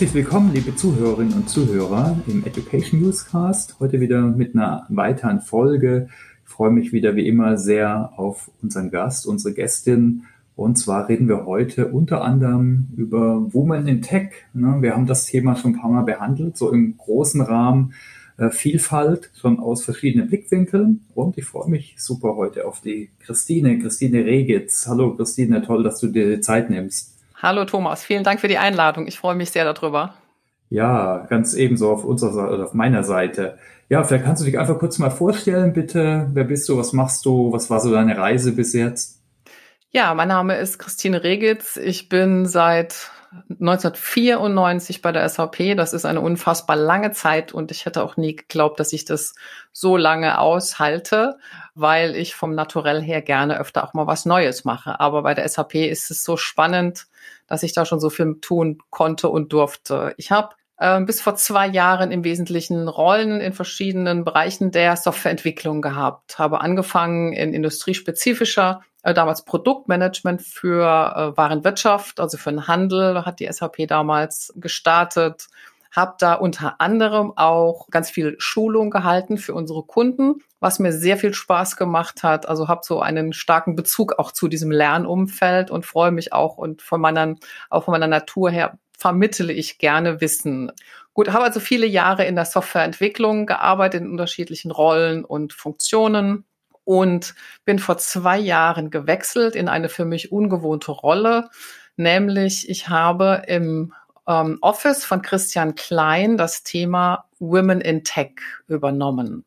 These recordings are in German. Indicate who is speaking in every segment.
Speaker 1: herzlich willkommen, liebe Zuhörerinnen und Zuhörer im Education Newscast. Heute wieder mit einer weiteren Folge. Ich freue mich wieder wie immer sehr auf unseren Gast, unsere Gästin. Und zwar reden wir heute unter anderem über Women in Tech. Ne, wir haben das Thema schon ein paar Mal behandelt, so im großen Rahmen äh, Vielfalt schon aus verschiedenen Blickwinkeln. Und ich freue mich super heute auf die Christine, Christine Regitz. Hallo Christine, toll, dass du dir die Zeit nimmst.
Speaker 2: Hallo Thomas, vielen Dank für die Einladung. Ich freue mich sehr darüber.
Speaker 1: Ja, ganz ebenso auf unserer oder auf meiner Seite. Ja, vielleicht kannst du dich einfach kurz mal vorstellen, bitte. Wer bist du? Was machst du? Was war so deine Reise bis jetzt?
Speaker 2: Ja, mein Name ist Christine Regitz. Ich bin seit 1994 bei der SAP. Das ist eine unfassbar lange Zeit und ich hätte auch nie geglaubt, dass ich das so lange aushalte, weil ich vom Naturell her gerne öfter auch mal was Neues mache. Aber bei der SAP ist es so spannend, dass ich da schon so viel tun konnte und durfte. Ich habe äh, bis vor zwei Jahren im Wesentlichen Rollen in verschiedenen Bereichen der Softwareentwicklung gehabt. Habe angefangen in industriespezifischer äh, damals Produktmanagement für äh, Warenwirtschaft, also für den Handel, hat die SAP damals gestartet. Habe da unter anderem auch ganz viel Schulung gehalten für unsere Kunden, was mir sehr viel Spaß gemacht hat. Also habe so einen starken Bezug auch zu diesem Lernumfeld und freue mich auch und von meiner, auch von meiner Natur her vermittle ich gerne Wissen. Gut, habe also viele Jahre in der Softwareentwicklung gearbeitet in unterschiedlichen Rollen und Funktionen und bin vor zwei Jahren gewechselt in eine für mich ungewohnte Rolle, nämlich ich habe im ähm, Office von Christian Klein das Thema Women in Tech übernommen.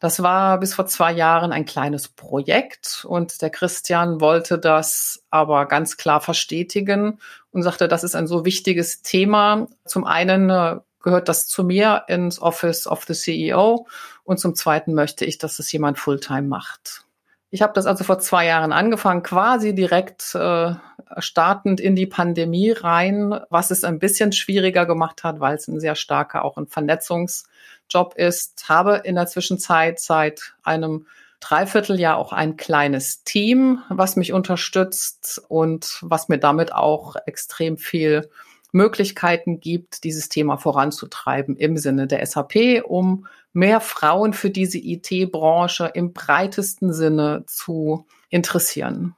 Speaker 2: Das war bis vor zwei Jahren ein kleines Projekt und der Christian wollte das aber ganz klar verstetigen und sagte, das ist ein so wichtiges Thema. Zum einen äh, gehört das zu mir ins Office of the CEO und zum Zweiten möchte ich, dass es jemand Fulltime macht. Ich habe das also vor zwei Jahren angefangen, quasi direkt äh, startend in die Pandemie rein, was es ein bisschen schwieriger gemacht hat, weil es ein sehr starker auch ein Vernetzungsjob ist. Habe in der Zwischenzeit seit einem Dreivierteljahr auch ein kleines Team, was mich unterstützt und was mir damit auch extrem viel Möglichkeiten gibt, dieses Thema voranzutreiben im Sinne der SAP, um mehr Frauen für diese IT-Branche im breitesten Sinne zu interessieren.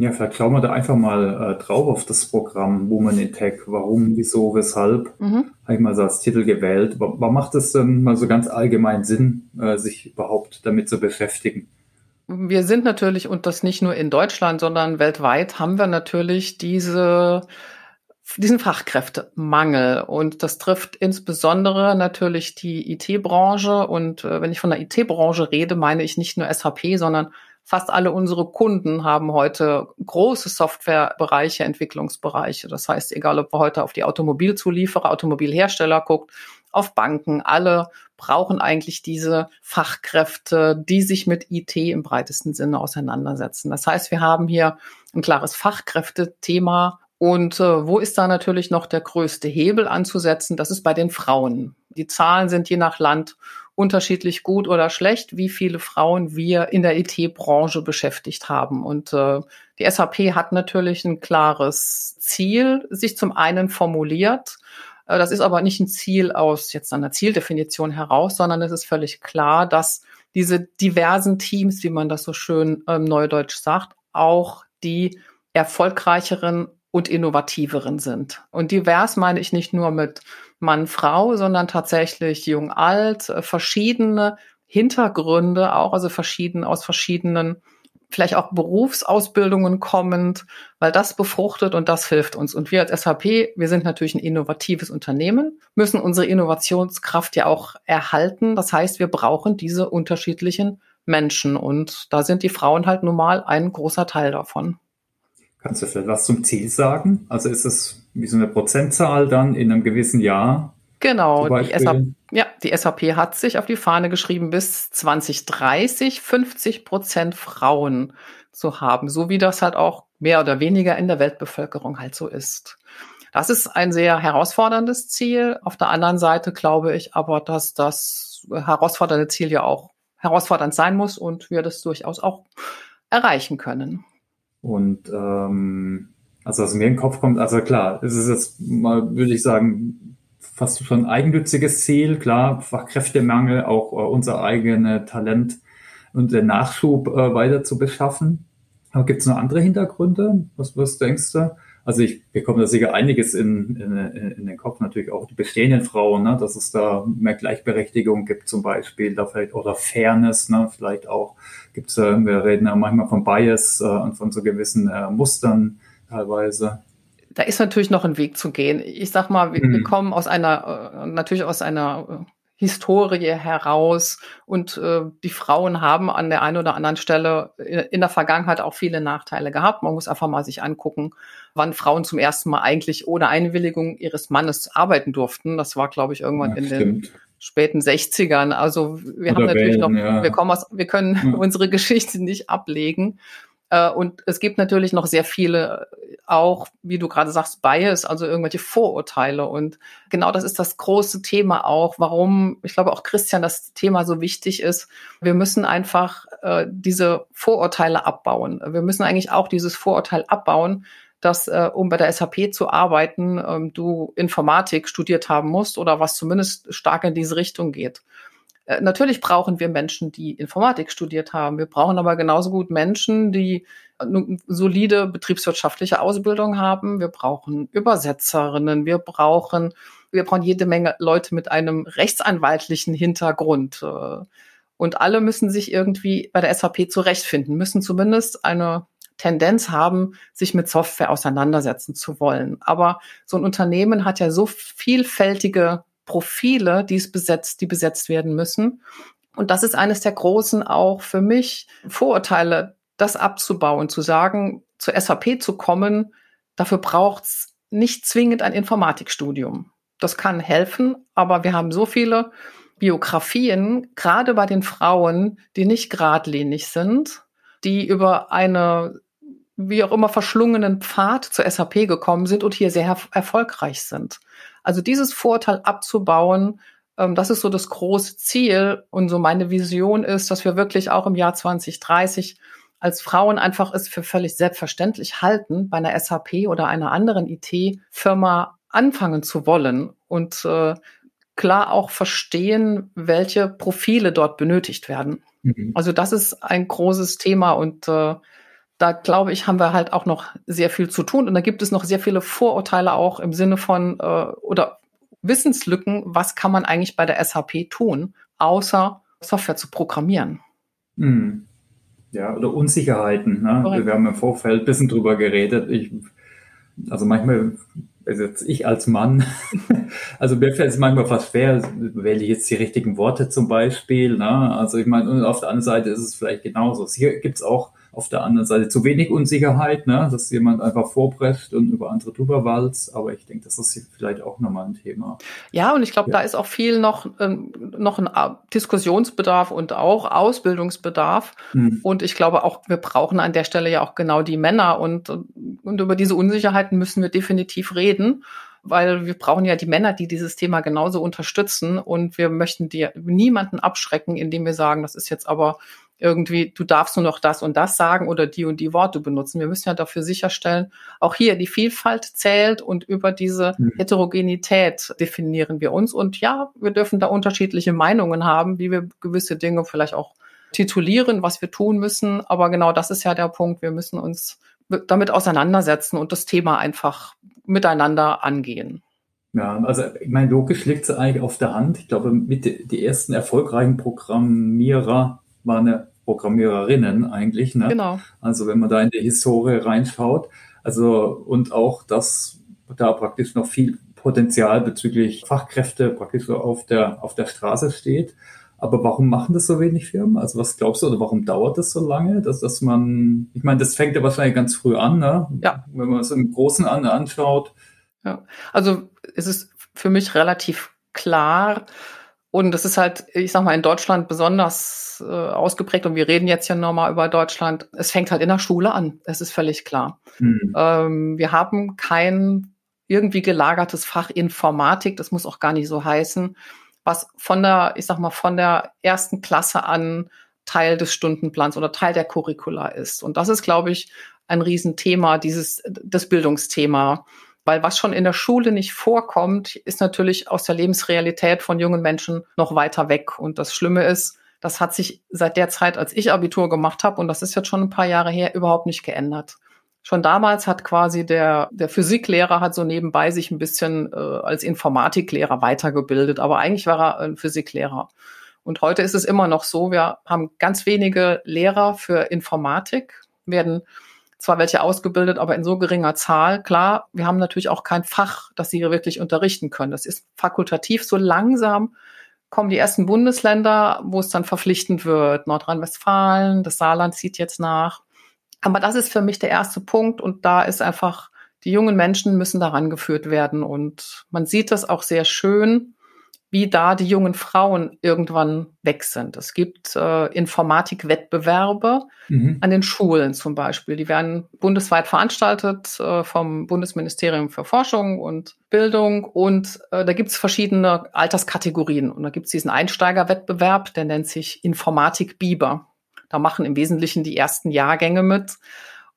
Speaker 1: Ja, vielleicht schauen wir da einfach mal äh, drauf auf das Programm Woman in Tech. Warum, wieso, weshalb? Mhm. Habe ich mal so als Titel gewählt. Warum macht es denn mal so ganz allgemein Sinn, äh, sich überhaupt damit zu beschäftigen?
Speaker 2: Wir sind natürlich, und das nicht nur in Deutschland, sondern weltweit, haben wir natürlich diese diesen Fachkräftemangel. Und das trifft insbesondere natürlich die IT-Branche. Und äh, wenn ich von der IT-Branche rede, meine ich nicht nur SAP, sondern fast alle unsere Kunden haben heute große Softwarebereiche, Entwicklungsbereiche. Das heißt, egal ob man heute auf die Automobilzulieferer, Automobilhersteller guckt, auf Banken, alle brauchen eigentlich diese Fachkräfte, die sich mit IT im breitesten Sinne auseinandersetzen. Das heißt, wir haben hier ein klares Fachkräftethema und äh, wo ist da natürlich noch der größte Hebel anzusetzen? Das ist bei den Frauen. Die Zahlen sind je nach Land unterschiedlich gut oder schlecht, wie viele Frauen wir in der IT-Branche beschäftigt haben. Und äh, die SAP hat natürlich ein klares Ziel, sich zum einen formuliert. Äh, das ist aber nicht ein Ziel aus jetzt einer Zieldefinition heraus, sondern es ist völlig klar, dass diese diversen Teams, wie man das so schön ähm, neudeutsch sagt, auch die erfolgreicheren und innovativeren sind. Und divers meine ich nicht nur mit Mann, Frau, sondern tatsächlich jung, alt, äh, verschiedene Hintergründe auch, also verschieden aus verschiedenen vielleicht auch Berufsausbildungen kommend, weil das befruchtet und das hilft uns. Und wir als SAP, wir sind natürlich ein innovatives Unternehmen, müssen unsere Innovationskraft ja auch erhalten. Das heißt, wir brauchen diese unterschiedlichen Menschen und da sind die Frauen halt nun mal ein großer Teil davon.
Speaker 1: Kannst du vielleicht was zum Ziel sagen? Also ist es wie so eine Prozentzahl dann in einem gewissen Jahr?
Speaker 2: Genau, die SAP, ja, die SAP hat sich auf die Fahne geschrieben, bis 2030 50 Prozent Frauen zu haben, so wie das halt auch mehr oder weniger in der Weltbevölkerung halt so ist. Das ist ein sehr herausforderndes Ziel. Auf der anderen Seite glaube ich aber, dass das herausfordernde Ziel ja auch herausfordernd sein muss und wir das durchaus auch erreichen können.
Speaker 1: Und ähm, Also was mir in den Kopf kommt, also klar, es ist jetzt mal, würde ich sagen, fast schon ein eigennütziges Ziel. Klar, Fachkräftemangel, auch äh, unser eigenes Talent und den Nachschub äh, weiter zu beschaffen. Aber gibt es noch andere Hintergründe? Was, was denkst du? Also ich bekomme da sicher einiges in, in, in den Kopf, natürlich auch die bestehenden Frauen, ne? dass es da mehr Gleichberechtigung gibt zum Beispiel, da vielleicht oder Fairness, ne? vielleicht auch gibt es, wir reden ja manchmal von Bias äh, und von so gewissen äh, Mustern teilweise.
Speaker 2: Da ist natürlich noch ein Weg zu gehen. Ich sag mal, wir, hm. wir kommen aus einer, äh, natürlich aus einer äh, Historie heraus und äh, die Frauen haben an der einen oder anderen Stelle in der Vergangenheit auch viele Nachteile gehabt. Man muss einfach mal sich angucken, wann Frauen zum ersten Mal eigentlich ohne Einwilligung ihres Mannes arbeiten durften. Das war, glaube ich, irgendwann ja, in stimmt. den späten 60ern. Also wir oder haben natürlich Wellen, noch, ja. wir kommen aus, wir können ja. unsere Geschichte nicht ablegen. Äh, und es gibt natürlich noch sehr viele, auch, wie du gerade sagst, Bias, also irgendwelche Vorurteile. Und genau das ist das große Thema auch, warum, ich glaube auch Christian, das Thema so wichtig ist. Wir müssen einfach äh, diese Vorurteile abbauen. Wir müssen eigentlich auch dieses Vorurteil abbauen, dass äh, um bei der SAP zu arbeiten, ähm, du Informatik studiert haben musst oder was zumindest stark in diese Richtung geht. Äh, natürlich brauchen wir Menschen, die Informatik studiert haben. Wir brauchen aber genauso gut Menschen, die eine solide betriebswirtschaftliche Ausbildung haben. Wir brauchen Übersetzerinnen. Wir brauchen, wir brauchen jede Menge Leute mit einem rechtsanwaltlichen Hintergrund. Äh, und alle müssen sich irgendwie bei der SAP zurechtfinden, müssen zumindest eine Tendenz haben, sich mit Software auseinandersetzen zu wollen. Aber so ein Unternehmen hat ja so vielfältige Profile, die es besetzt, die besetzt werden müssen. Und das ist eines der großen auch für mich Vorurteile, das abzubauen, zu sagen, zur SAP zu kommen, dafür braucht es nicht zwingend ein Informatikstudium. Das kann helfen, aber wir haben so viele Biografien, gerade bei den Frauen, die nicht geradlinig sind, die über eine wie auch immer verschlungenen Pfad zur SAP gekommen sind und hier sehr erfolgreich sind. Also dieses Vorteil abzubauen, ähm, das ist so das große Ziel. Und so meine Vision ist, dass wir wirklich auch im Jahr 2030 als Frauen einfach es für völlig selbstverständlich halten, bei einer SAP oder einer anderen IT-Firma anfangen zu wollen und äh, klar auch verstehen, welche Profile dort benötigt werden. Mhm. Also das ist ein großes Thema und äh, da glaube ich, haben wir halt auch noch sehr viel zu tun. Und da gibt es noch sehr viele Vorurteile auch im Sinne von äh, oder Wissenslücken, was kann man eigentlich bei der SAP tun, außer Software zu programmieren.
Speaker 1: Hm. Ja, oder Unsicherheiten. Ne? Wir haben im Vorfeld ein bisschen drüber geredet. Ich, also manchmal, also jetzt ich als Mann, also mir fällt es manchmal fast schwer, wähle ich jetzt die richtigen Worte zum Beispiel. Ne? Also ich meine, und auf der anderen Seite ist es vielleicht genauso. Hier gibt es auch auf der anderen Seite zu wenig Unsicherheit, ne? dass jemand einfach vorprescht und über andere drüber walzt. Aber ich denke, das ist vielleicht auch nochmal ein Thema.
Speaker 2: Ja, und ich glaube, ja. da ist auch viel noch, ähm, noch ein Diskussionsbedarf und auch Ausbildungsbedarf. Hm. Und ich glaube auch, wir brauchen an der Stelle ja auch genau die Männer. Und, und über diese Unsicherheiten müssen wir definitiv reden weil wir brauchen ja die Männer, die dieses Thema genauso unterstützen und wir möchten dir niemanden abschrecken, indem wir sagen, das ist jetzt aber irgendwie, du darfst nur noch das und das sagen oder die und die Worte benutzen. Wir müssen ja dafür sicherstellen, auch hier die Vielfalt zählt und über diese mhm. Heterogenität definieren wir uns. Und ja, wir dürfen da unterschiedliche Meinungen haben, wie wir gewisse Dinge vielleicht auch titulieren, was wir tun müssen. Aber genau das ist ja der Punkt. Wir müssen uns damit auseinandersetzen und das Thema einfach miteinander angehen.
Speaker 1: Ja, also ich meine, logisch liegt es eigentlich auf der Hand. Ich glaube, mit die ersten erfolgreichen Programmierer waren ja Programmiererinnen eigentlich. Ne? Genau. Also wenn man da in die Historie reinschaut, also und auch, dass da praktisch noch viel Potenzial bezüglich Fachkräfte praktisch so auf der auf der Straße steht. Aber warum machen das so wenig Firmen? Also was glaubst du, oder warum dauert das so lange, dass, dass man, ich meine, das fängt ja wahrscheinlich ganz früh an, ne? Ja. Wenn man es im Großen an, anschaut.
Speaker 2: Ja, also es ist für mich relativ klar, und das ist halt, ich sag mal, in Deutschland besonders äh, ausgeprägt. Und wir reden jetzt ja nochmal über Deutschland. Es fängt halt in der Schule an. Das ist völlig klar. Mhm. Ähm, wir haben kein irgendwie gelagertes Fach Informatik. Das muss auch gar nicht so heißen. Was von der, ich sag mal, von der ersten Klasse an Teil des Stundenplans oder Teil der Curricula ist. Und das ist, glaube ich, ein Riesenthema, dieses, das Bildungsthema. Weil was schon in der Schule nicht vorkommt, ist natürlich aus der Lebensrealität von jungen Menschen noch weiter weg. Und das Schlimme ist, das hat sich seit der Zeit, als ich Abitur gemacht habe, und das ist jetzt schon ein paar Jahre her, überhaupt nicht geändert. Schon damals hat quasi der, der Physiklehrer hat so nebenbei sich ein bisschen äh, als Informatiklehrer weitergebildet, aber eigentlich war er ein Physiklehrer. Und heute ist es immer noch so, wir haben ganz wenige Lehrer für Informatik, werden zwar welche ausgebildet, aber in so geringer Zahl. Klar, wir haben natürlich auch kein Fach, das sie wirklich unterrichten können. Das ist fakultativ. So langsam kommen die ersten Bundesländer, wo es dann verpflichtend wird. Nordrhein-Westfalen, das Saarland zieht jetzt nach. Aber das ist für mich der erste Punkt und da ist einfach, die jungen Menschen müssen daran geführt werden und man sieht das auch sehr schön, wie da die jungen Frauen irgendwann weg sind. Es gibt äh, Informatikwettbewerbe mhm. an den Schulen zum Beispiel. Die werden bundesweit veranstaltet äh, vom Bundesministerium für Forschung und Bildung. Und äh, da gibt es verschiedene Alterskategorien. Und da gibt es diesen Einsteigerwettbewerb, der nennt sich Informatik Biber. Da machen im Wesentlichen die ersten Jahrgänge mit.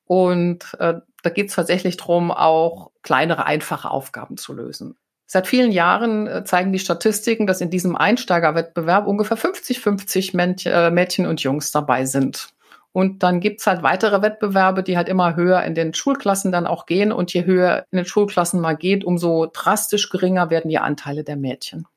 Speaker 2: Und äh, da geht es tatsächlich darum, auch kleinere, einfache Aufgaben zu lösen. Seit vielen Jahren äh, zeigen die Statistiken, dass in diesem Einsteigerwettbewerb ungefähr 50-50 äh, Mädchen und Jungs dabei sind. Und dann gibt's halt weitere Wettbewerbe, die halt immer höher in den Schulklassen dann auch gehen. Und je höher in den Schulklassen mal geht, umso drastisch geringer werden die Anteile der Mädchen.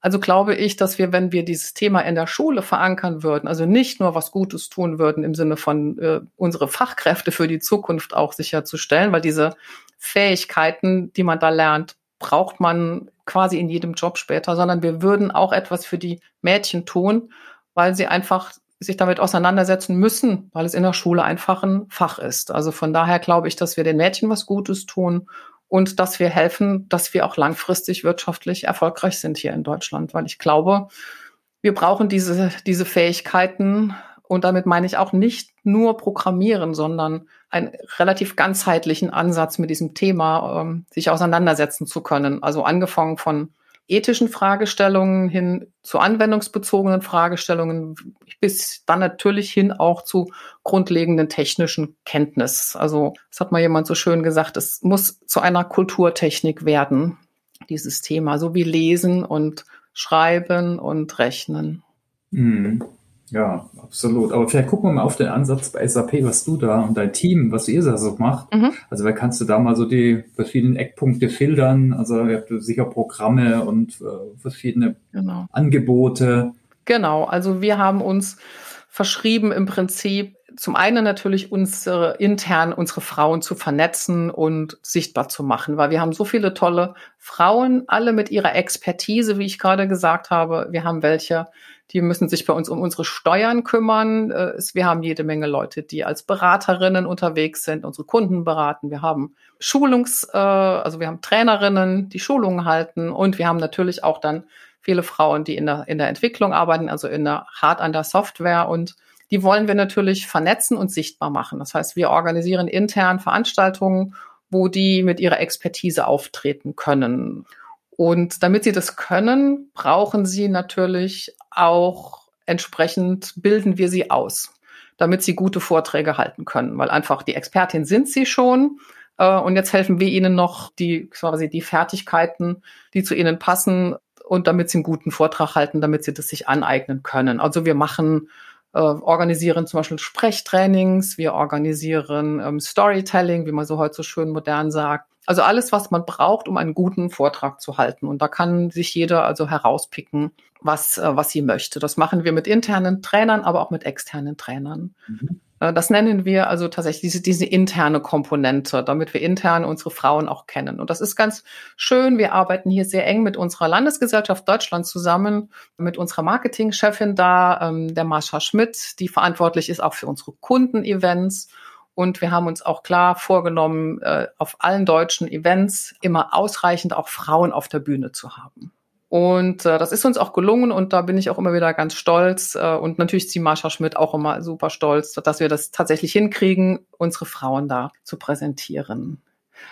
Speaker 2: Also glaube ich, dass wir, wenn wir dieses Thema in der Schule verankern würden, also nicht nur was Gutes tun würden im Sinne von äh, unsere Fachkräfte für die Zukunft auch sicherzustellen, weil diese Fähigkeiten, die man da lernt, braucht man quasi in jedem Job später, sondern wir würden auch etwas für die Mädchen tun, weil sie einfach sich damit auseinandersetzen müssen, weil es in der Schule einfach ein Fach ist. Also von daher glaube ich, dass wir den Mädchen was Gutes tun und dass wir helfen, dass wir auch langfristig wirtschaftlich erfolgreich sind hier in Deutschland, weil ich glaube, wir brauchen diese, diese Fähigkeiten und damit meine ich auch nicht nur Programmieren, sondern einen relativ ganzheitlichen Ansatz mit diesem Thema, ähm, sich auseinandersetzen zu können. Also angefangen von ethischen Fragestellungen hin zu anwendungsbezogenen Fragestellungen bis dann natürlich hin auch zu grundlegenden technischen Kenntnis. Also, das hat mal jemand so schön gesagt, es muss zu einer Kulturtechnik werden, dieses Thema, so wie Lesen und Schreiben und Rechnen.
Speaker 1: Mhm. Ja, absolut. Aber vielleicht gucken wir mal auf den Ansatz bei SAP, was du da und dein Team, was ihr da so macht. Mhm. Also, wer kannst du da mal so die verschiedenen Eckpunkte filtern? Also, ihr habt sicher Programme und äh, verschiedene genau. Angebote.
Speaker 2: Genau. Also, wir haben uns verschrieben im Prinzip zum einen natürlich unsere intern unsere Frauen zu vernetzen und sichtbar zu machen, weil wir haben so viele tolle Frauen, alle mit ihrer Expertise, wie ich gerade gesagt habe. Wir haben welche, die müssen sich bei uns um unsere Steuern kümmern. Äh, wir haben jede Menge Leute, die als Beraterinnen unterwegs sind, unsere Kunden beraten. Wir haben Schulungs, äh, also wir haben Trainerinnen, die Schulungen halten und wir haben natürlich auch dann viele Frauen, die in der, in der Entwicklung arbeiten, also in der Hard an der Software und die wollen wir natürlich vernetzen und sichtbar machen. Das heißt, wir organisieren intern Veranstaltungen, wo die mit ihrer Expertise auftreten können. Und damit sie das können, brauchen sie natürlich auch entsprechend bilden wir sie aus, damit sie gute Vorträge halten können, weil einfach die Expertin sind sie schon. Äh, und jetzt helfen wir ihnen noch die quasi die Fertigkeiten, die zu ihnen passen und damit sie einen guten Vortrag halten, damit sie das sich aneignen können. Also wir machen äh, organisieren zum Beispiel Sprechtrainings, wir organisieren ähm, Storytelling, wie man so heute so schön modern sagt. Also alles, was man braucht, um einen guten Vortrag zu halten. Und da kann sich jeder also herauspicken, was, äh, was sie möchte. Das machen wir mit internen Trainern, aber auch mit externen Trainern. Mhm. Äh, das nennen wir also tatsächlich diese, diese interne Komponente, damit wir intern unsere Frauen auch kennen. Und das ist ganz schön. Wir arbeiten hier sehr eng mit unserer Landesgesellschaft Deutschland zusammen, mit unserer Marketingchefin da, ähm, der Marsha Schmidt, die verantwortlich ist auch für unsere Kundenevents. Und wir haben uns auch klar vorgenommen, äh, auf allen deutschen Events immer ausreichend auch Frauen auf der Bühne zu haben. Und äh, das ist uns auch gelungen und da bin ich auch immer wieder ganz stolz. Äh, und natürlich ist die Marsha Schmidt auch immer super stolz, dass wir das tatsächlich hinkriegen, unsere Frauen da zu präsentieren.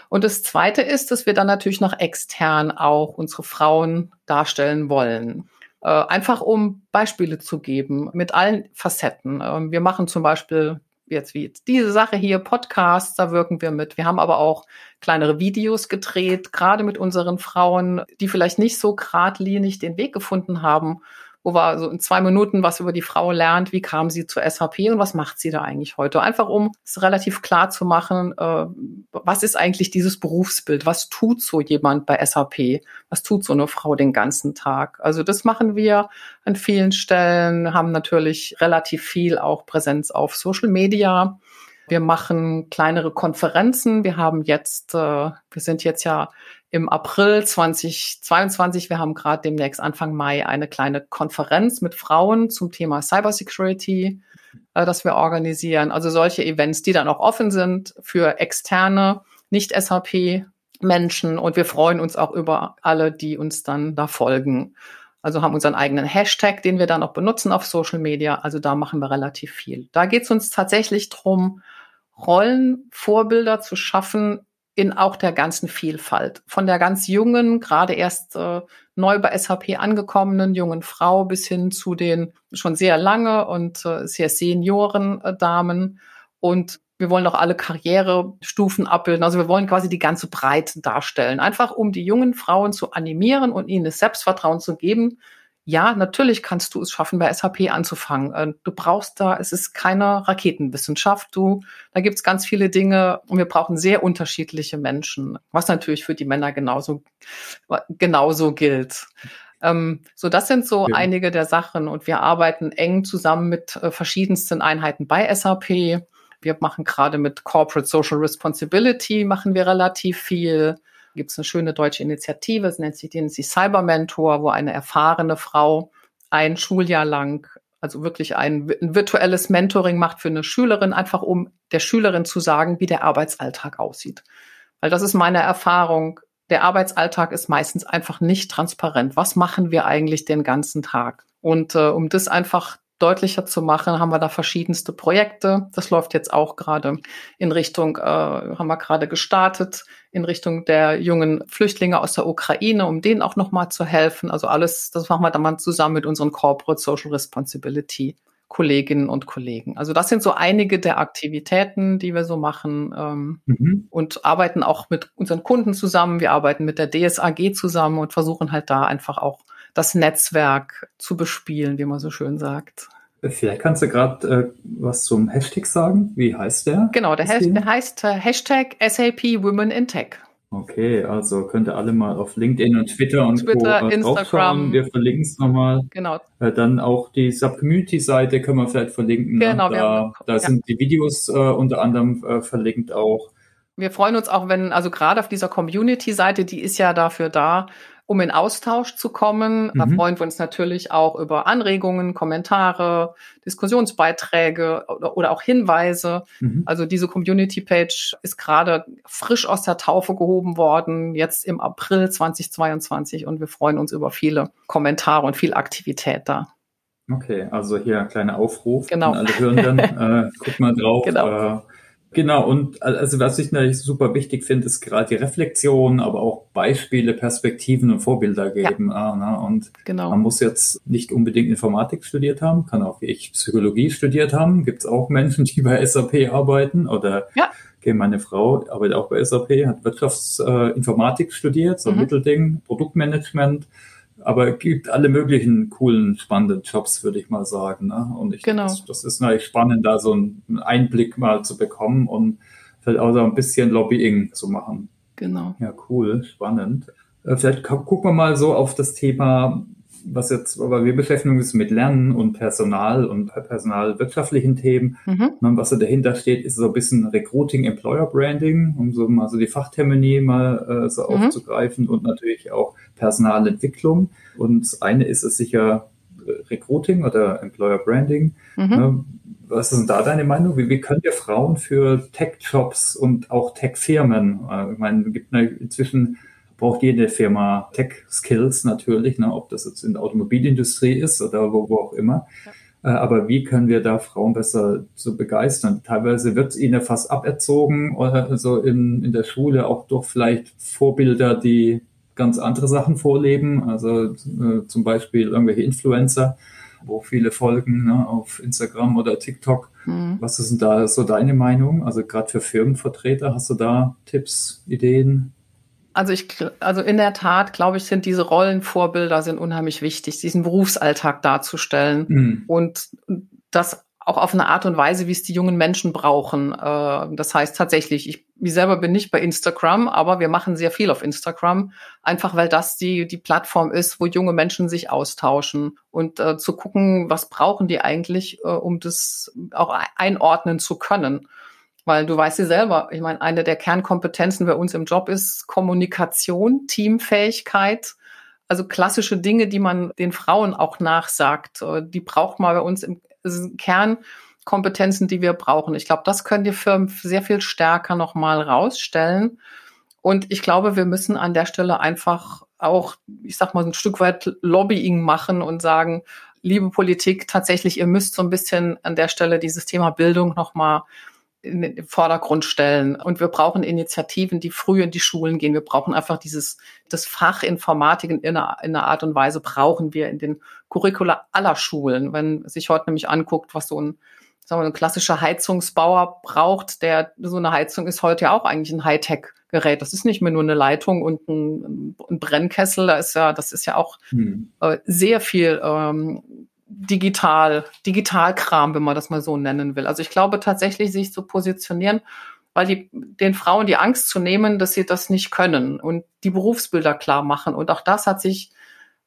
Speaker 2: Und das Zweite ist, dass wir dann natürlich nach extern auch unsere Frauen darstellen wollen. Äh, einfach um Beispiele zu geben mit allen Facetten. Äh, wir machen zum Beispiel jetzt wie jetzt diese Sache hier, Podcasts, da wirken wir mit. Wir haben aber auch kleinere Videos gedreht, gerade mit unseren Frauen, die vielleicht nicht so geradlinig den Weg gefunden haben wo wir so in zwei Minuten was über die Frau lernt, wie kam sie zur SAP und was macht sie da eigentlich heute. Einfach um es relativ klar zu machen, äh, was ist eigentlich dieses Berufsbild, was tut so jemand bei SAP, was tut so eine Frau den ganzen Tag. Also das machen wir an vielen Stellen, haben natürlich relativ viel auch Präsenz auf Social Media. Wir machen kleinere Konferenzen. Wir haben jetzt, äh, wir sind jetzt ja im April 2022. Wir haben gerade demnächst Anfang Mai eine kleine Konferenz mit Frauen zum Thema Cybersecurity, äh, das wir organisieren. Also solche Events, die dann auch offen sind für externe, nicht SAP Menschen. Und wir freuen uns auch über alle, die uns dann da folgen. Also haben unseren eigenen Hashtag, den wir dann auch benutzen auf Social Media. Also da machen wir relativ viel. Da geht es uns tatsächlich drum, Rollenvorbilder zu schaffen in auch der ganzen Vielfalt. Von der ganz jungen, gerade erst äh, neu bei SAP angekommenen jungen Frau bis hin zu den schon sehr lange und äh, sehr senioren äh, Damen. Und wir wollen auch alle Karrierestufen abbilden. Also wir wollen quasi die ganze Breite darstellen. Einfach um die jungen Frauen zu animieren und ihnen das Selbstvertrauen zu geben, ja, natürlich kannst du es schaffen, bei SAP anzufangen. Äh, du brauchst da, es ist keine Raketenwissenschaft. Du, da gibt's ganz viele Dinge und wir brauchen sehr unterschiedliche Menschen, was natürlich für die Männer genauso, genauso gilt. Ähm, so, das sind so ja. einige der Sachen und wir arbeiten eng zusammen mit äh, verschiedensten Einheiten bei SAP. Wir machen gerade mit Corporate Social Responsibility machen wir relativ viel gibt es eine schöne deutsche Initiative, es nennt sich, nennt Cyber Mentor, wo eine erfahrene Frau ein Schuljahr lang, also wirklich ein, ein virtuelles Mentoring macht für eine Schülerin, einfach um der Schülerin zu sagen, wie der Arbeitsalltag aussieht. Weil das ist meine Erfahrung. Der Arbeitsalltag ist meistens einfach nicht transparent. Was machen wir eigentlich den ganzen Tag? Und äh, um das einfach deutlicher zu machen, haben wir da verschiedenste Projekte. Das läuft jetzt auch gerade in Richtung, äh, haben wir gerade gestartet, in Richtung der jungen Flüchtlinge aus der Ukraine, um denen auch nochmal zu helfen. Also alles, das machen wir dann mal zusammen mit unseren Corporate Social Responsibility Kolleginnen und Kollegen. Also das sind so einige der Aktivitäten, die wir so machen ähm, mhm. und arbeiten auch mit unseren Kunden zusammen. Wir arbeiten mit der DSAG zusammen und versuchen halt da einfach auch das Netzwerk zu bespielen, wie man so schön sagt.
Speaker 1: Vielleicht kannst du gerade äh, was zum Hashtag sagen. Wie heißt der?
Speaker 2: Genau, der, Has der heißt äh, Hashtag SAP Women in Tech.
Speaker 1: Okay, also könnt ihr alle mal auf LinkedIn und Twitter und
Speaker 2: Twitter, Co. Äh, Instagram.
Speaker 1: Wir verlinken es nochmal.
Speaker 2: Genau.
Speaker 1: Äh, dann auch die Sub-Community-Seite können wir vielleicht verlinken.
Speaker 2: Ne? Genau.
Speaker 1: Da, da ja. sind die Videos äh, unter anderem äh, verlinkt auch.
Speaker 2: Wir freuen uns auch, wenn, also gerade auf dieser Community-Seite, die ist ja dafür da, um in Austausch zu kommen. Mhm. Da freuen wir uns natürlich auch über Anregungen, Kommentare, Diskussionsbeiträge oder, oder auch Hinweise. Mhm. Also diese Community-Page ist gerade frisch aus der Taufe gehoben worden, jetzt im April 2022 und wir freuen uns über viele Kommentare und viel Aktivität da.
Speaker 1: Okay, also hier ein kleiner Aufruf
Speaker 2: genau.
Speaker 1: an alle Hörenden. äh, guck mal drauf.
Speaker 2: Genau.
Speaker 1: Äh, Genau, und also was ich natürlich super wichtig finde, ist gerade die Reflexion, aber auch Beispiele, Perspektiven und Vorbilder geben. Ja. ne? Und
Speaker 2: genau.
Speaker 1: man muss jetzt nicht unbedingt Informatik studiert haben, kann auch wie ich Psychologie studiert haben. Gibt es auch Menschen, die bei SAP arbeiten oder
Speaker 2: ja.
Speaker 1: Okay, meine Frau arbeitet auch bei SAP, hat Wirtschaftsinformatik äh, studiert, so ein mhm. Mittelding, Produktmanagement aber gibt alle möglichen coolen, spannenden Jobs, würde ich mal sagen. Ne? Und ich,
Speaker 2: genau.
Speaker 1: das, das ist natürlich spannend, da so einen Einblick mal zu bekommen und vielleicht auch so ein bisschen Lobbying zu machen.
Speaker 2: Genau.
Speaker 1: Ja, cool, spannend. Äh, vielleicht gucken wir mal so auf das Thema was jetzt, aber wir beschäftigen uns mit Lernen und Personal und personalwirtschaftlichen Themen. Mhm. Und was da dahinter steht, ist so ein bisschen Recruiting, Employer Branding, um so mal so die Fachtermini mal äh, so mhm. aufzugreifen und natürlich auch Personalentwicklung. Und eine ist es sicher Recruiting oder Employer Branding. Mhm. Was ist denn da deine Meinung? Wie, wie können wir Frauen für Tech-Jobs und auch Tech-Firmen, äh, ich meine, es gibt inzwischen braucht jede Firma Tech-Skills natürlich, ne, ob das jetzt in der Automobilindustrie ist oder wo, wo auch immer. Ja. Äh, aber wie können wir da Frauen besser so begeistern? Teilweise wird es ihnen fast aberzogen oder so in, in der Schule auch durch vielleicht Vorbilder, die ganz andere Sachen vorleben, also äh, zum Beispiel irgendwelche Influencer wo viele folgen ne, auf Instagram oder TikTok. Mhm. Was ist denn da so deine Meinung? Also gerade für Firmenvertreter, hast du da Tipps, Ideen?
Speaker 2: Also ich, also in der Tat, glaube ich, sind diese Rollenvorbilder sind unheimlich wichtig, diesen Berufsalltag darzustellen mhm. und das auch auf eine Art und Weise, wie es die jungen Menschen brauchen. Äh, das heißt tatsächlich, ich, ich selber bin nicht bei Instagram, aber wir machen sehr viel auf Instagram, einfach weil das die, die Plattform ist, wo junge Menschen sich austauschen und äh, zu gucken, was brauchen die eigentlich, äh, um das auch einordnen zu können. Weil du weißt ja selber, ich meine, eine der Kernkompetenzen bei uns im Job ist Kommunikation, Teamfähigkeit, also klassische Dinge, die man den Frauen auch nachsagt, äh, die braucht man bei uns im, Kernkompetenzen, die wir brauchen. Ich glaube, das können die Firmen sehr viel stärker nochmal rausstellen. Und ich glaube, wir müssen an der Stelle einfach auch, ich sag mal, ein Stück weit Lobbying machen und sagen, liebe Politik, tatsächlich, ihr müsst so ein bisschen an der Stelle dieses Thema Bildung nochmal in den Vordergrund stellen. Und wir brauchen Initiativen, die früh in die Schulen gehen. Wir brauchen einfach dieses, das Fach Informatik in einer, in einer Art und Weise brauchen wir in den Curricula aller Schulen. Wenn sich heute nämlich anguckt, was so ein, sagen wir, ein klassischer Heizungsbauer braucht, der, so eine Heizung ist heute ja auch eigentlich ein Hightech Gerät. Das ist nicht mehr nur eine Leitung und ein, ein Brennkessel. Da ist ja, das ist ja auch hm. äh, sehr viel ähm, digital, Digitalkram, wenn man das mal so nennen will. Also ich glaube tatsächlich, sich zu positionieren, weil die, den Frauen die Angst zu nehmen, dass sie das nicht können und die Berufsbilder klar machen. Und auch das hat sich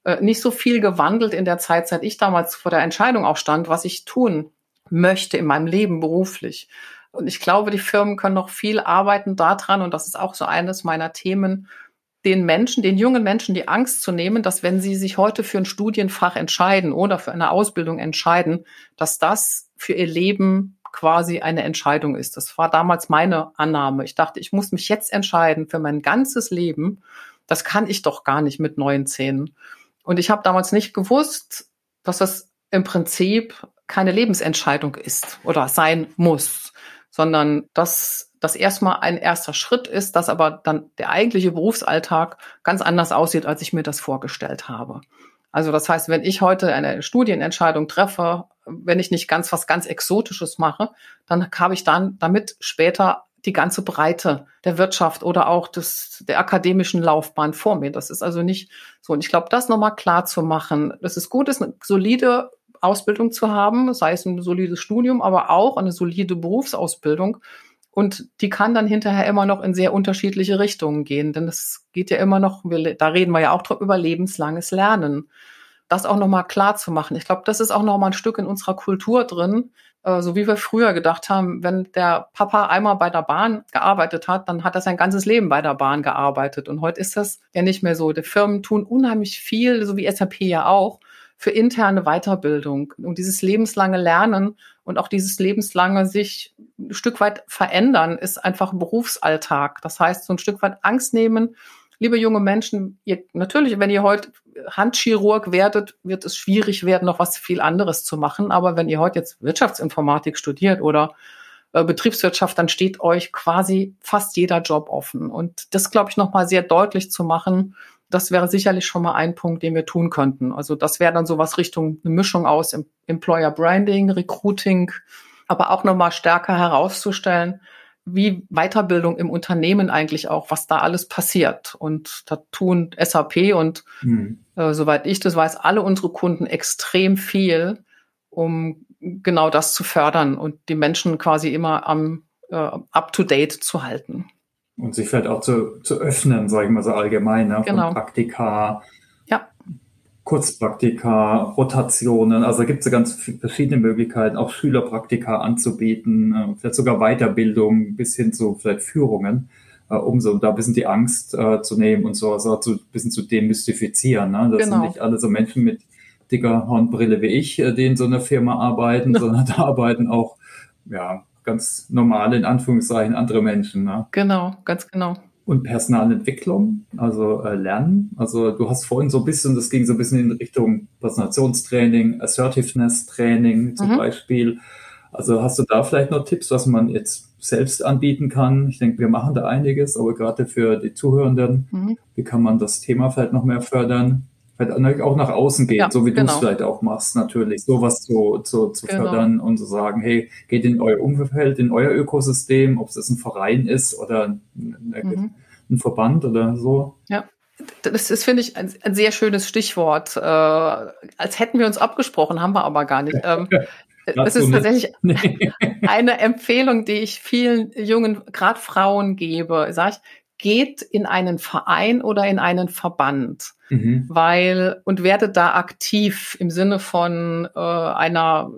Speaker 2: äh, nicht so viel gewandelt in der Zeit, seit ich damals vor der Entscheidung auch stand, was ich tun möchte in meinem Leben beruflich. Und ich glaube, die Firmen können noch viel arbeiten daran. Und das ist auch so eines meiner Themen, den Menschen, den jungen Menschen die Angst zu nehmen, dass wenn sie sich heute für ein Studienfach entscheiden oder für eine Ausbildung entscheiden, dass das für ihr Leben quasi eine Entscheidung ist. Das war damals meine Annahme. Ich dachte, ich muss mich jetzt entscheiden für mein ganzes Leben. Das kann ich doch gar nicht mit neuen Zähnen. Und ich habe damals nicht gewusst, dass das im Prinzip keine Lebensentscheidung ist oder sein muss, sondern dass das erstmal ein erster Schritt ist, dass aber dann der eigentliche Berufsalltag ganz anders aussieht, als ich mir das vorgestellt habe. Also das heißt, wenn ich heute eine Studienentscheidung treffe, wenn ich nicht ganz was ganz Exotisches mache, dann habe ich dann damit später die ganze Breite der Wirtschaft oder auch des, der akademischen Laufbahn vor mir. Das ist also nicht so. Und ich glaube, das nochmal klar zu machen, dass es gut ist, eine solide Ausbildung zu haben, sei es ein solides Studium, aber auch eine solide Berufsausbildung, und die kann dann hinterher immer noch in sehr unterschiedliche Richtungen gehen, denn es geht ja immer noch, wir, da reden wir ja auch über lebenslanges Lernen. Das auch nochmal klar zu machen. Ich glaube, das ist auch nochmal ein Stück in unserer Kultur drin, äh, so wie wir früher gedacht haben, wenn der Papa einmal bei der Bahn gearbeitet hat, dann hat er sein ganzes Leben bei der Bahn gearbeitet. Und heute ist das ja nicht mehr so. Die Firmen tun unheimlich viel, so wie SAP ja auch, für interne Weiterbildung und dieses lebenslange Lernen und auch dieses lebenslange sich ein Stück weit verändern ist einfach Berufsalltag. Das heißt, so ein Stück weit Angst nehmen. Liebe junge Menschen, ihr, natürlich, wenn ihr heute Handchirurg werdet, wird es schwierig werden, noch was viel anderes zu machen. Aber wenn ihr heute jetzt Wirtschaftsinformatik studiert oder äh, Betriebswirtschaft, dann steht euch quasi fast jeder Job offen. Und das, glaube ich, nochmal sehr deutlich zu machen, das wäre sicherlich schon mal ein Punkt, den wir tun könnten. Also das wäre dann sowas Richtung eine Mischung aus Employer Branding, Recruiting, aber auch nochmal stärker herauszustellen, wie Weiterbildung im Unternehmen eigentlich auch, was da alles passiert. Und da tun SAP und mhm. äh, soweit ich das weiß, alle unsere Kunden extrem viel, um genau das zu fördern und die Menschen quasi immer am äh, up-to-date zu halten.
Speaker 1: Und sich vielleicht auch zu, zu öffnen, sage ich mal so allgemein, ne?
Speaker 2: genau.
Speaker 1: von Praktika, ja. Kurzpraktika, Rotationen. Also gibt es ja ganz verschiedene Möglichkeiten, auch Schülerpraktika anzubieten, äh, vielleicht sogar Weiterbildung bis hin zu vielleicht Führungen, äh, um so da ein bisschen die Angst äh, zu nehmen und so, also ein bisschen zu demystifizieren. Ne? Das genau. sind nicht alle so Menschen mit dicker Hornbrille wie ich, äh, die in so einer Firma arbeiten, sondern da arbeiten auch ja, ganz normale, in Anführungszeichen, andere Menschen. Ne?
Speaker 2: Genau, ganz genau.
Speaker 1: Und Personalentwicklung, also äh, Lernen. Also du hast vorhin so ein bisschen, das ging so ein bisschen in Richtung Präsentationstraining, Assertiveness-Training zum mhm. Beispiel. Also hast du da vielleicht noch Tipps, was man jetzt selbst anbieten kann? Ich denke, wir machen da einiges, aber gerade für die Zuhörenden, mhm. wie kann man das Thema vielleicht noch mehr fördern? Halt auch nach außen geht, ja, so wie genau. du es vielleicht auch machst, natürlich, sowas zu, zu, zu genau. fördern und zu sagen, hey, geht in euer Umfeld, in euer Ökosystem, ob es ein Verein ist oder ein, mhm. ein Verband oder so.
Speaker 2: Ja. Das ist, finde ich, ein, ein, sehr schönes Stichwort. Äh, als hätten wir uns abgesprochen, haben wir aber gar nicht. Ähm, das ist tatsächlich eine Empfehlung, die ich vielen jungen, gerade Frauen gebe. Sag ich, geht in einen Verein oder in einen Verband, mhm. weil und werdet da aktiv im Sinne von äh, einer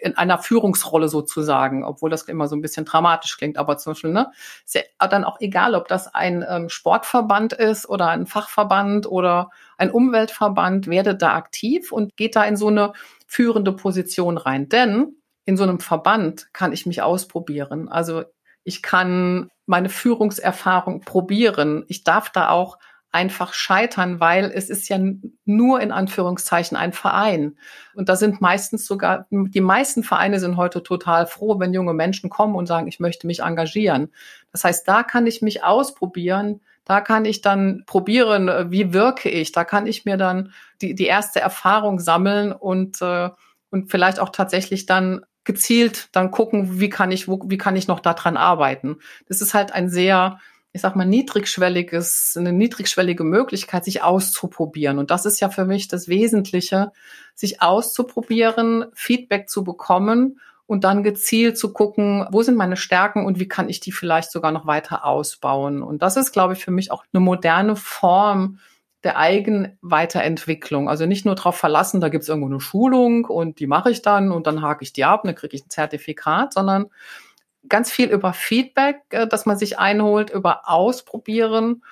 Speaker 2: in einer Führungsrolle sozusagen, obwohl das immer so ein bisschen dramatisch klingt, aber zum Beispiel, ne, ist ja dann auch egal, ob das ein ähm, Sportverband ist oder ein Fachverband oder ein Umweltverband, werdet da aktiv und geht da in so eine führende Position rein. Denn in so einem Verband kann ich mich ausprobieren. Also ich kann meine Führungserfahrung probieren. Ich darf da auch einfach scheitern, weil es ist ja nur in Anführungszeichen ein Verein. Und da sind meistens sogar, die meisten Vereine sind heute total froh, wenn junge Menschen kommen und sagen, ich möchte mich engagieren. Das heißt, da kann ich mich ausprobieren. Da kann ich dann probieren, wie wirke ich. Da kann ich mir dann die, die erste Erfahrung sammeln und, äh, und vielleicht auch tatsächlich dann gezielt dann gucken, wie kann ich, wo, wie kann ich noch daran arbeiten. Das ist halt ein sehr, ich sag mal, niedrigschwelliges, eine niedrigschwellige Möglichkeit, sich auszuprobieren. Und das ist ja für mich das Wesentliche, sich auszuprobieren, Feedback zu bekommen und dann gezielt zu gucken, wo sind meine Stärken und wie kann ich die vielleicht sogar noch weiter ausbauen. Und das ist, glaube ich, für mich auch eine moderne Form, der Eigenweiterentwicklung. Also nicht nur darauf verlassen, da gibt es irgendwo eine Schulung und die mache ich dann und dann hake ich die ab und dann kriege ich ein Zertifikat, sondern ganz viel über Feedback, äh, dass man sich einholt, über Ausprobieren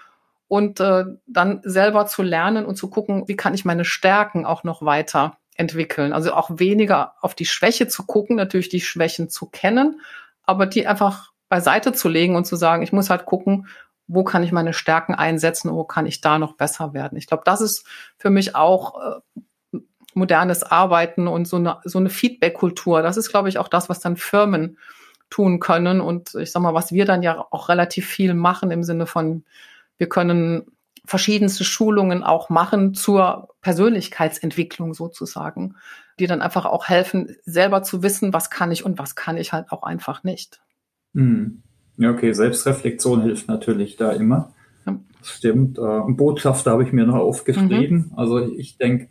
Speaker 2: und äh, dann selber zu lernen und zu gucken, wie kann ich meine Stärken auch noch weiter entwickeln. Also auch weniger auf die Schwäche zu gucken, natürlich die Schwächen zu kennen, aber die einfach beiseite zu legen und zu sagen, ich muss halt gucken, wo kann ich meine Stärken einsetzen wo kann ich da noch besser werden. Ich glaube, das ist für mich auch äh, modernes Arbeiten und so eine, so eine Feedback-Kultur. Das ist, glaube ich, auch das, was dann Firmen tun können. Und ich sag mal, was wir dann ja auch relativ viel machen im Sinne von, wir können verschiedenste Schulungen auch machen zur Persönlichkeitsentwicklung sozusagen, die dann einfach auch helfen, selber zu wissen, was kann ich und was kann ich halt auch einfach nicht.
Speaker 1: Mhm. Ja, okay, Selbstreflexion hilft natürlich da immer. Ja. Stimmt. Äh, Botschafter habe ich mir noch aufgeschrieben. Mhm. Also ich denke,